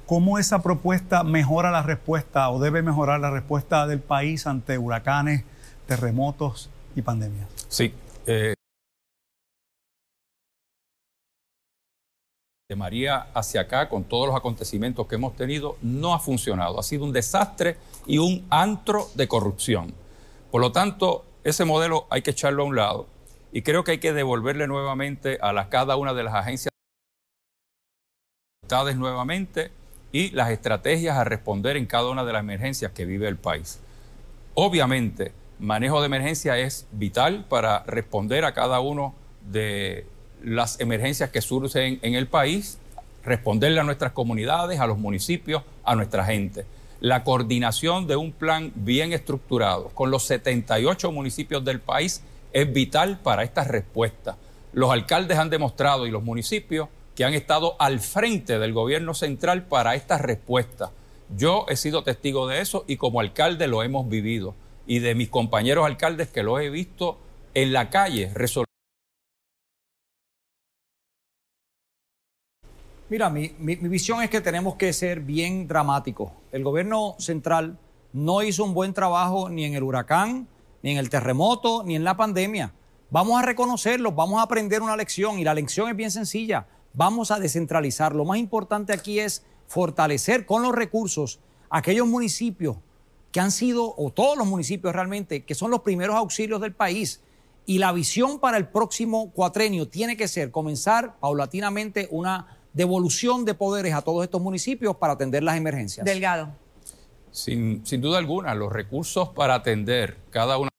¿Cómo esa propuesta mejora la respuesta o debe mejorar la respuesta del país ante huracanes, terremotos y pandemias? Sí. Eh, de María hacia acá, con todos los acontecimientos que hemos tenido, no ha funcionado. Ha sido un desastre y un antro de corrupción. Por lo tanto, ese modelo hay que echarlo a un lado y creo que hay que devolverle nuevamente a cada una de las agencias nuevamente y las estrategias a responder en cada una de las emergencias que vive el país. Obviamente, manejo de emergencia es vital para responder a cada uno de las emergencias que surgen en el país, responderle a nuestras comunidades, a los municipios, a nuestra gente la coordinación de un plan bien estructurado con los 78 municipios del país es vital para esta respuesta. Los alcaldes han demostrado y los municipios que han estado al frente del gobierno central para esta respuesta. Yo he sido testigo de eso y como alcalde lo hemos vivido. Y de mis compañeros alcaldes que lo he visto en la calle resolver Mira, mi, visión es que tenemos que ser bien dramáticos. El gobierno central no hizo un buen trabajo ni en el huracán, ni en el terremoto, ni en la pandemia. Vamos a reconocerlo, vamos a aprender una lección y la lección es bien sencilla. Vamos a descentralizar. Lo más importante aquí es fortalecer con los recursos aquellos municipios que han sido, o todos los municipios realmente, que son los primeros auxilios del país. Y la visión para el próximo cuatrenio tiene que ser comenzar paulatinamente una devolución de poderes a todos estos municipios para atender las emergencias. Delgado. Sin, sin duda alguna, los recursos para atender cada una.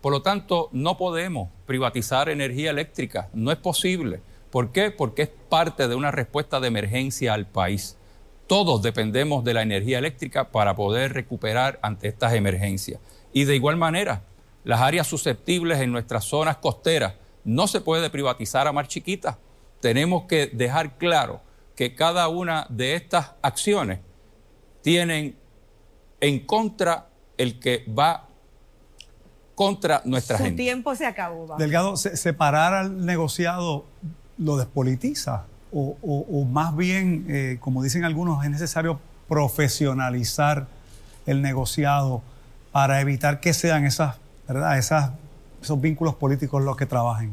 Por lo tanto, no podemos privatizar energía eléctrica, no es posible. ¿Por qué? Porque es parte de una respuesta de emergencia al país. Todos dependemos de la energía eléctrica para poder recuperar ante estas emergencias. Y de igual manera, las áreas susceptibles en nuestras zonas costeras no se puede privatizar a mar chiquita tenemos que dejar claro que cada una de estas acciones tienen en contra el que va contra nuestra gente. Su tiempo se acabó. Delgado, separar al negociado lo despolitiza o, más bien, eh, como dicen algunos, es necesario profesionalizar el negociado para evitar que sean esas, ¿verdad? Esas, esos vínculos políticos los que trabajen.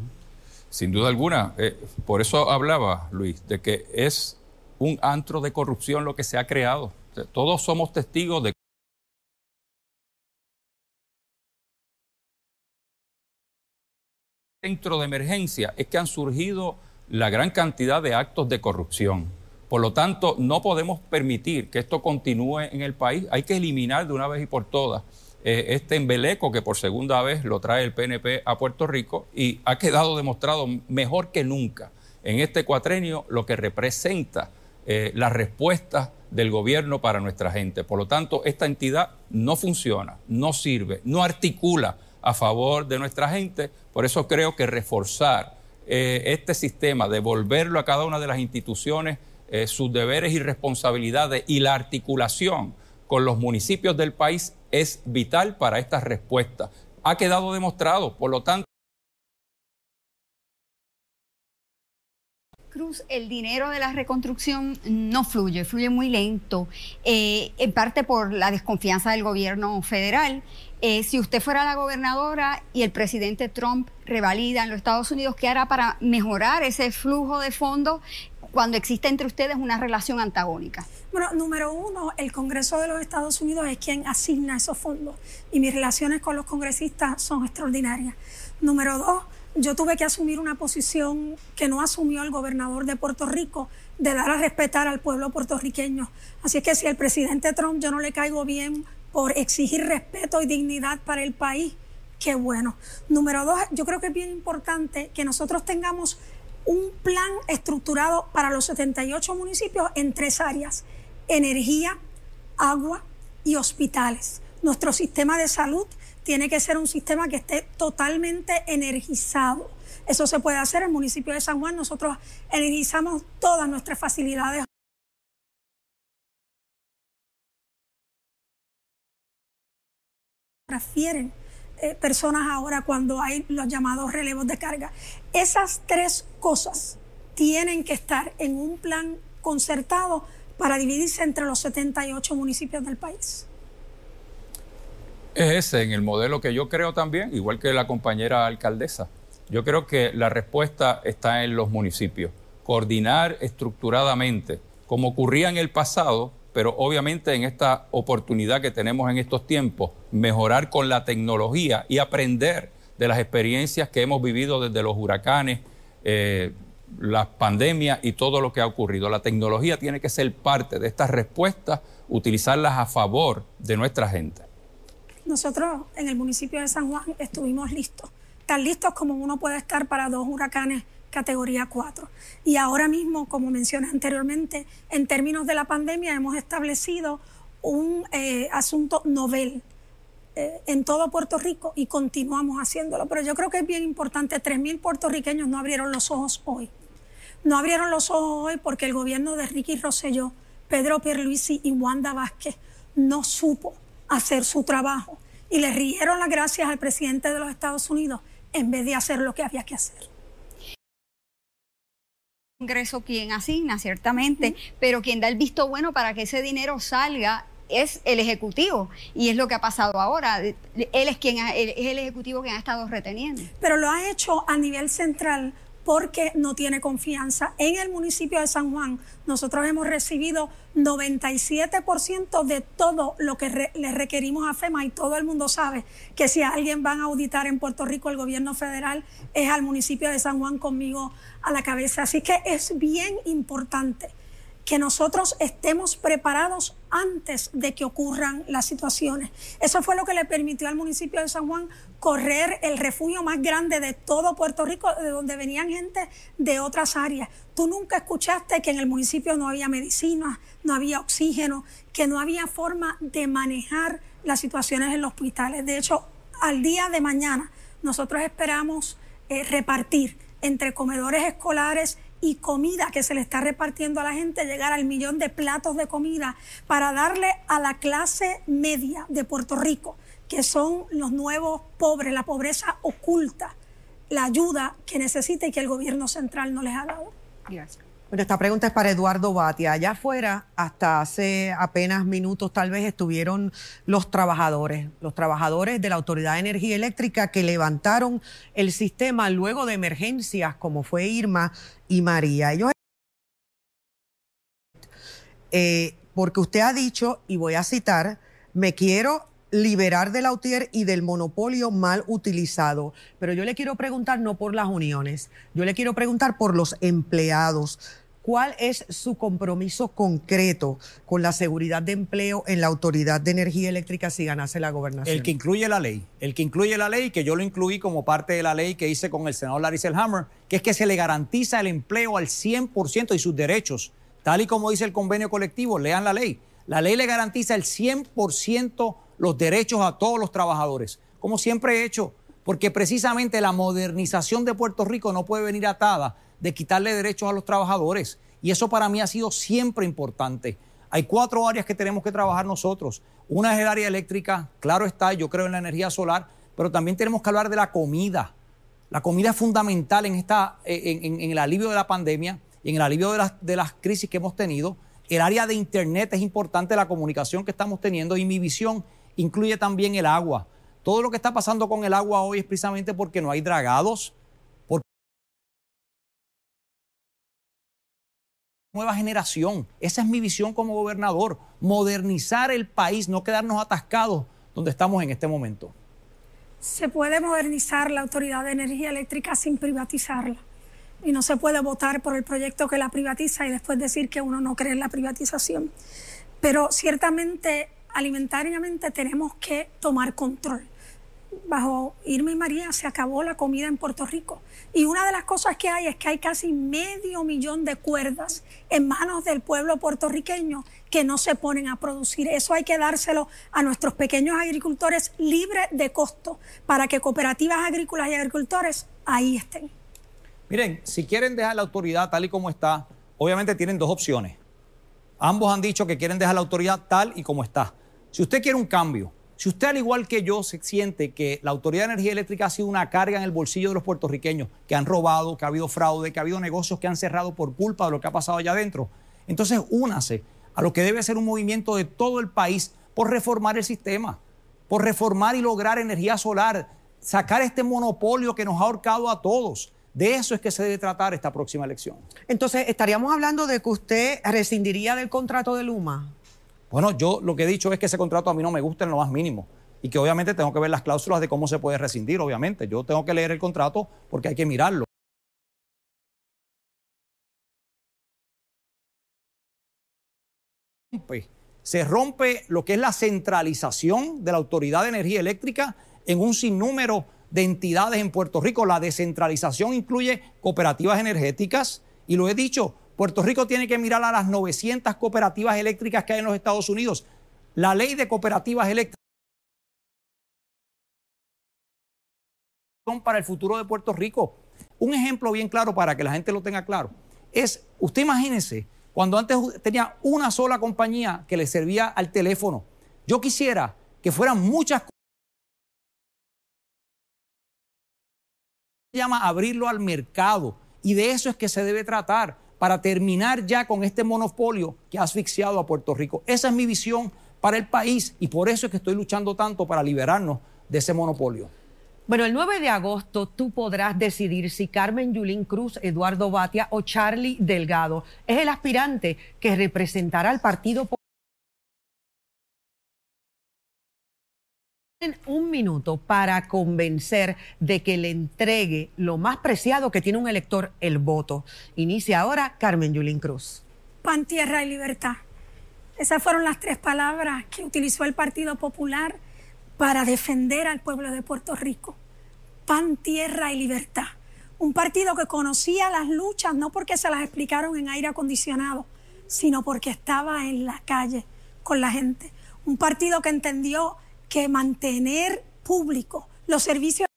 Sin duda alguna. Eh, por eso hablaba, Luis, de que es un antro de corrupción lo que se ha creado. todos somos testigos de centro de emergencia es que han surgido la gran cantidad de actos de corrupción. Por lo tanto, no podemos permitir que esto continúe en el país. Hay que eliminar de una vez y por todas eh, este embeleco que por segunda vez lo trae el PNP a Puerto Rico y ha quedado demostrado mejor que nunca en este cuatrenio lo que representa eh, la respuesta del gobierno para nuestra gente. Por lo tanto, esta entidad no funciona, no sirve, no articula a favor de nuestra gente. Por eso creo que reforzar eh, este sistema, devolverlo a cada una de las instituciones eh, sus deberes y responsabilidades y la articulación con los municipios del país es vital para esta respuesta. Ha quedado demostrado, por lo tanto. Cruz, el dinero de la reconstrucción no fluye, fluye muy lento, eh, en parte por la desconfianza del gobierno federal. Eh, si usted fuera la gobernadora y el presidente Trump revalida en los Estados Unidos, ¿qué hará para mejorar ese flujo de fondos cuando existe entre ustedes una relación antagónica? Bueno, número uno, el Congreso de los Estados Unidos es quien asigna esos fondos y mis relaciones con los congresistas son extraordinarias. Número dos, yo tuve que asumir una posición que no asumió el gobernador de Puerto Rico de dar a respetar al pueblo puertorriqueño. Así que si el presidente Trump yo no le caigo bien por exigir respeto y dignidad para el país, qué bueno. Número dos, yo creo que es bien importante que nosotros tengamos un plan estructurado para los 78 municipios en tres áreas, energía, agua y hospitales. Nuestro sistema de salud tiene que ser un sistema que esté totalmente energizado. Eso se puede hacer en el municipio de San Juan. Nosotros energizamos todas nuestras facilidades. Eh, personas ahora cuando hay los llamados relevos de carga. Esas tres cosas tienen que estar en un plan concertado para dividirse entre los 78 municipios del país. Es ese en el modelo que yo creo también, igual que la compañera alcaldesa. Yo creo que la respuesta está en los municipios. Coordinar estructuradamente, como ocurría en el pasado, pero obviamente en esta oportunidad que tenemos en estos tiempos, mejorar con la tecnología y aprender de las experiencias que hemos vivido desde los huracanes, eh, las pandemias y todo lo que ha ocurrido. La tecnología tiene que ser parte de estas respuestas, utilizarlas a favor de nuestra gente. Nosotros en el municipio de San Juan estuvimos listos, tan listos como uno puede estar para dos huracanes categoría 4. Y ahora mismo, como mencioné anteriormente, en términos de la pandemia hemos establecido un eh, asunto novel eh, en todo Puerto Rico y continuamos haciéndolo. Pero yo creo que es bien importante, 3.000 puertorriqueños no abrieron los ojos hoy. No abrieron los ojos hoy porque el gobierno de Ricky Rosselló, Pedro Pierluisi y Wanda Vázquez no supo hacer su trabajo y le rieron las gracias al presidente de los Estados Unidos en vez de hacer lo que había que hacer. Congreso quien asigna, ciertamente, pero quien da el visto bueno para que ese dinero salga es el Ejecutivo y es lo que ha pasado ahora. Él es, quien es el Ejecutivo quien ha estado reteniendo. Pero lo ha hecho a nivel central porque no tiene confianza. En el municipio de San Juan, nosotros hemos recibido 97% de todo lo que le requerimos a FEMA y todo el mundo sabe que si alguien van a auditar en Puerto Rico el gobierno federal es al municipio de San Juan conmigo a la cabeza. Así que es bien importante que nosotros estemos preparados antes de que ocurran las situaciones. Eso fue lo que le permitió al municipio de San Juan correr el refugio más grande de todo Puerto Rico, de donde venían gente de otras áreas. Tú nunca escuchaste que en el municipio no había medicina, no había oxígeno, que no había forma de manejar las situaciones en los hospitales. De hecho, al día de mañana nosotros esperamos eh, repartir entre comedores escolares y comida que se le está repartiendo a la gente, llegar al millón de platos de comida para darle a la clase media de Puerto Rico, que son los nuevos pobres, la pobreza oculta, la ayuda que necesita y que el gobierno central no les ha dado. Bueno, esta pregunta es para Eduardo Batia. Allá afuera, hasta hace apenas minutos tal vez, estuvieron los trabajadores, los trabajadores de la Autoridad de Energía Eléctrica que levantaron el sistema luego de emergencias como fue Irma y María. Ellos eh, porque usted ha dicho, y voy a citar, me quiero liberar del autier y del monopolio mal utilizado. Pero yo le quiero preguntar no por las uniones, yo le quiero preguntar por los empleados. ¿Cuál es su compromiso concreto con la seguridad de empleo en la Autoridad de Energía Eléctrica si ganase la gobernación? El que incluye la ley. El que incluye la ley, que yo lo incluí como parte de la ley que hice con el senador Larry Selhammer, que es que se le garantiza el empleo al 100% y sus derechos. Tal y como dice el convenio colectivo, lean la ley. La ley le garantiza el 100% los derechos a todos los trabajadores, como siempre he hecho, porque precisamente la modernización de Puerto Rico no puede venir atada de quitarle derechos a los trabajadores. Y eso para mí ha sido siempre importante. Hay cuatro áreas que tenemos que trabajar nosotros. Una es el área eléctrica, claro está, yo creo en la energía solar, pero también tenemos que hablar de la comida. La comida es fundamental en, esta, en, el alivio de la pandemia y en el alivio de las, de las crisis que hemos tenido. El área de Internet es importante, la comunicación que estamos teniendo y mi visión incluye también el agua. Todo lo que está pasando con el agua hoy es precisamente porque no hay dragados, nueva generación. Esa es mi visión como gobernador, modernizar el país, no quedarnos atascados donde estamos en este momento. Se puede modernizar la Autoridad de Energía Eléctrica sin privatizarla. Y no se puede votar por el proyecto que la privatiza y después decir que uno no cree en la privatización. Pero ciertamente, alimentariamente, tenemos que tomar control bajo Irma y María se acabó la comida en Puerto Rico. Y una de las cosas que hay es que hay casi medio millón de cuerdas en manos del pueblo puertorriqueño que no se ponen a producir. Eso hay que dárselo a nuestros pequeños agricultores libre de costo para que cooperativas agrícolas y agricultores ahí estén. Miren, si quieren dejar la autoridad tal y como está, obviamente tienen dos opciones. Ambos han dicho que quieren dejar la autoridad tal y como está. Si usted quiere un cambio, si usted, al igual que yo, se siente que la Autoridad de Energía Eléctrica ha sido una carga en el bolsillo de los puertorriqueños, que han robado, que ha habido fraude, que ha habido negocios que han cerrado por culpa de lo que ha pasado allá adentro, entonces únase a lo que debe ser un movimiento de todo el país por reformar el sistema, por reformar y lograr energía solar, sacar este monopolio que nos ha ahorcado a todos. De eso es que se debe tratar esta próxima elección. Entonces, ¿estaríamos hablando de que usted rescindiría del contrato de Luma? Bueno, yo lo que he dicho es que ese contrato a mí no me gusta en lo más mínimo y que obviamente tengo que ver las cláusulas de cómo se puede rescindir, obviamente. Yo tengo que leer el contrato porque hay que mirarlo. Se rompe lo que es la centralización de la Autoridad de Energía Eléctrica en un sinnúmero de entidades en Puerto Rico. La descentralización incluye cooperativas energéticas y lo he dicho, Puerto Rico tiene que mirar a las 900 cooperativas eléctricas que hay en los Estados Unidos. La ley de cooperativas eléctricas son para el futuro de Puerto Rico. Un ejemplo bien claro para que la gente lo tenga claro es, usted imagínese, cuando antes tenía una sola compañía que le servía al teléfono. Yo quisiera que fueran muchas se llama abrirlo al mercado y de eso es que se debe tratar para terminar ya con este monopolio que ha asfixiado a Puerto Rico. Esa es mi visión para el país y por eso es que estoy luchando tanto para liberarnos de ese monopolio. Bueno, el 9 de agosto tú podrás decidir si Carmen Yulín Cruz, Eduardo Batia o Charlie Delgado es el aspirante que representará al Partido un minuto para convencer de que le entregue lo más preciado que tiene un elector, el voto. Inicia ahora Carmen Yulín Cruz. Pan, tierra y libertad. Esas fueron las tres palabras que utilizó el Partido Popular para defender al pueblo de Puerto Rico. Pan, tierra y libertad. Un partido que conocía las luchas no porque se las explicaron en aire acondicionado, sino porque estaba en la calle con la gente. Un partido que entendió que mantener público los servicios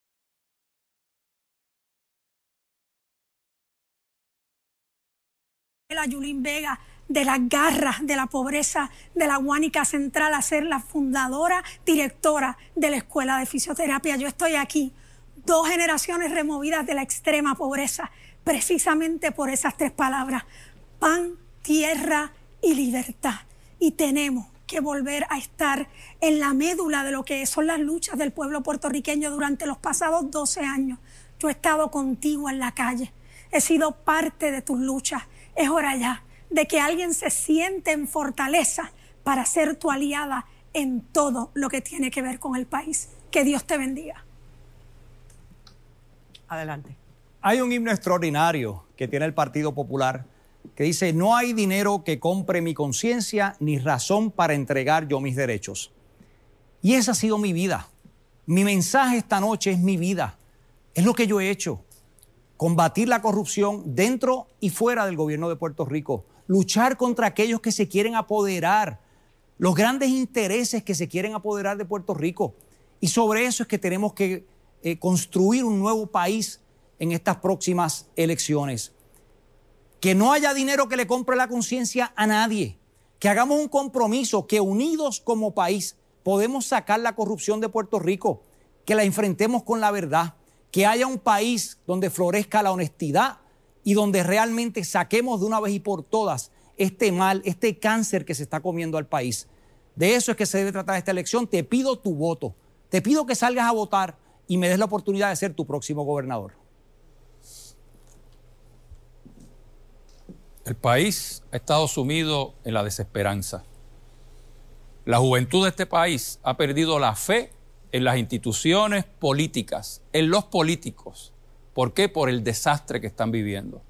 de la Yulín Vega, de las garras de la pobreza de la Guánica Central a ser la fundadora, directora de la Escuela de Fisioterapia. Yo estoy aquí, dos generaciones removidas de la extrema pobreza, precisamente por esas tres palabras, pan, tierra y libertad. Y tenemos que volver a estar en la médula de lo que son las luchas del pueblo puertorriqueño durante los pasados 12 años. Yo he estado contigo en la calle, he sido parte de tus luchas. Es hora ya de que alguien se siente en fortaleza para ser tu aliada en todo lo que tiene que ver con el país. Que Dios te bendiga. Adelante. Hay un himno extraordinario que tiene el Partido Popular que dice, no hay dinero que compre mi conciencia ni razón para entregar yo mis derechos. Y esa ha sido mi vida. Mi mensaje esta noche es mi vida. Es lo que yo he hecho. Combatir la corrupción dentro y fuera del gobierno de Puerto Rico. Luchar contra aquellos que se quieren apoderar. Los grandes intereses que se quieren apoderar de Puerto Rico. Y sobre eso es que tenemos que eh, construir un nuevo país en estas próximas elecciones. Que no haya dinero que le compre la conciencia a nadie. Que hagamos un compromiso que unidos como país podemos sacar la corrupción de Puerto Rico. Que la enfrentemos con la verdad. Que haya un país donde florezca la honestidad y donde realmente saquemos de una vez y por todas este mal, este cáncer que se está comiendo al país. De eso es que se debe tratar esta elección. Te pido tu voto. Te pido que salgas a votar y me des la oportunidad de ser tu próximo gobernador. El país ha estado sumido en la desesperanza. La juventud de este país ha perdido la fe en las instituciones políticas, en los políticos. ¿Por qué? Por el desastre que están viviendo.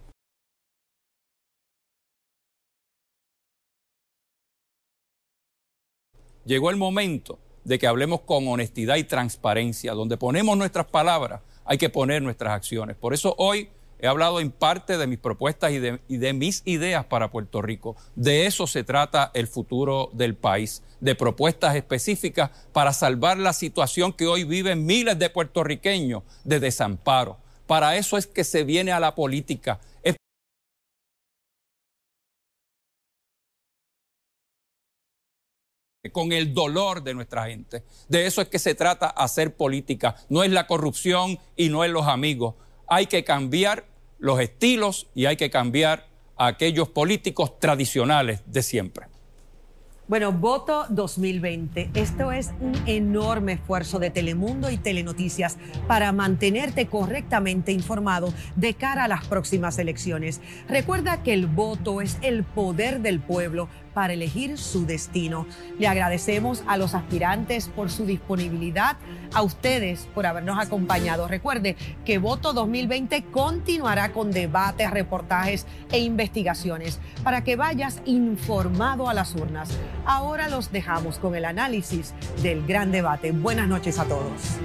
Llegó el momento de que hablemos con honestidad y transparencia. Donde ponemos nuestras palabras, hay que poner nuestras acciones. Por eso hoy he hablado en parte de mis propuestas y de, mis ideas para Puerto Rico. De eso se trata el futuro del país, de propuestas específicas para salvar la situación que hoy viven miles de puertorriqueños de desamparo. Para eso es que se viene a la política, con el dolor de nuestra gente. De eso es que se trata hacer política. No es la corrupción y no es los amigos. Hay que cambiar los estilos y hay que cambiar a aquellos políticos tradicionales de siempre. Bueno, voto 2020. Esto es un enorme esfuerzo de Telemundo y Telenoticias para mantenerte correctamente informado de cara a las próximas elecciones. Recuerda que el voto es el poder del pueblo para elegir su destino. Le agradecemos a los aspirantes por su disponibilidad, a ustedes por habernos acompañado. Recuerde que Voto 2020 continuará con debates, reportajes e investigaciones para que vayas informado a las urnas. Ahora los dejamos con el análisis del gran debate. Buenas noches a todos.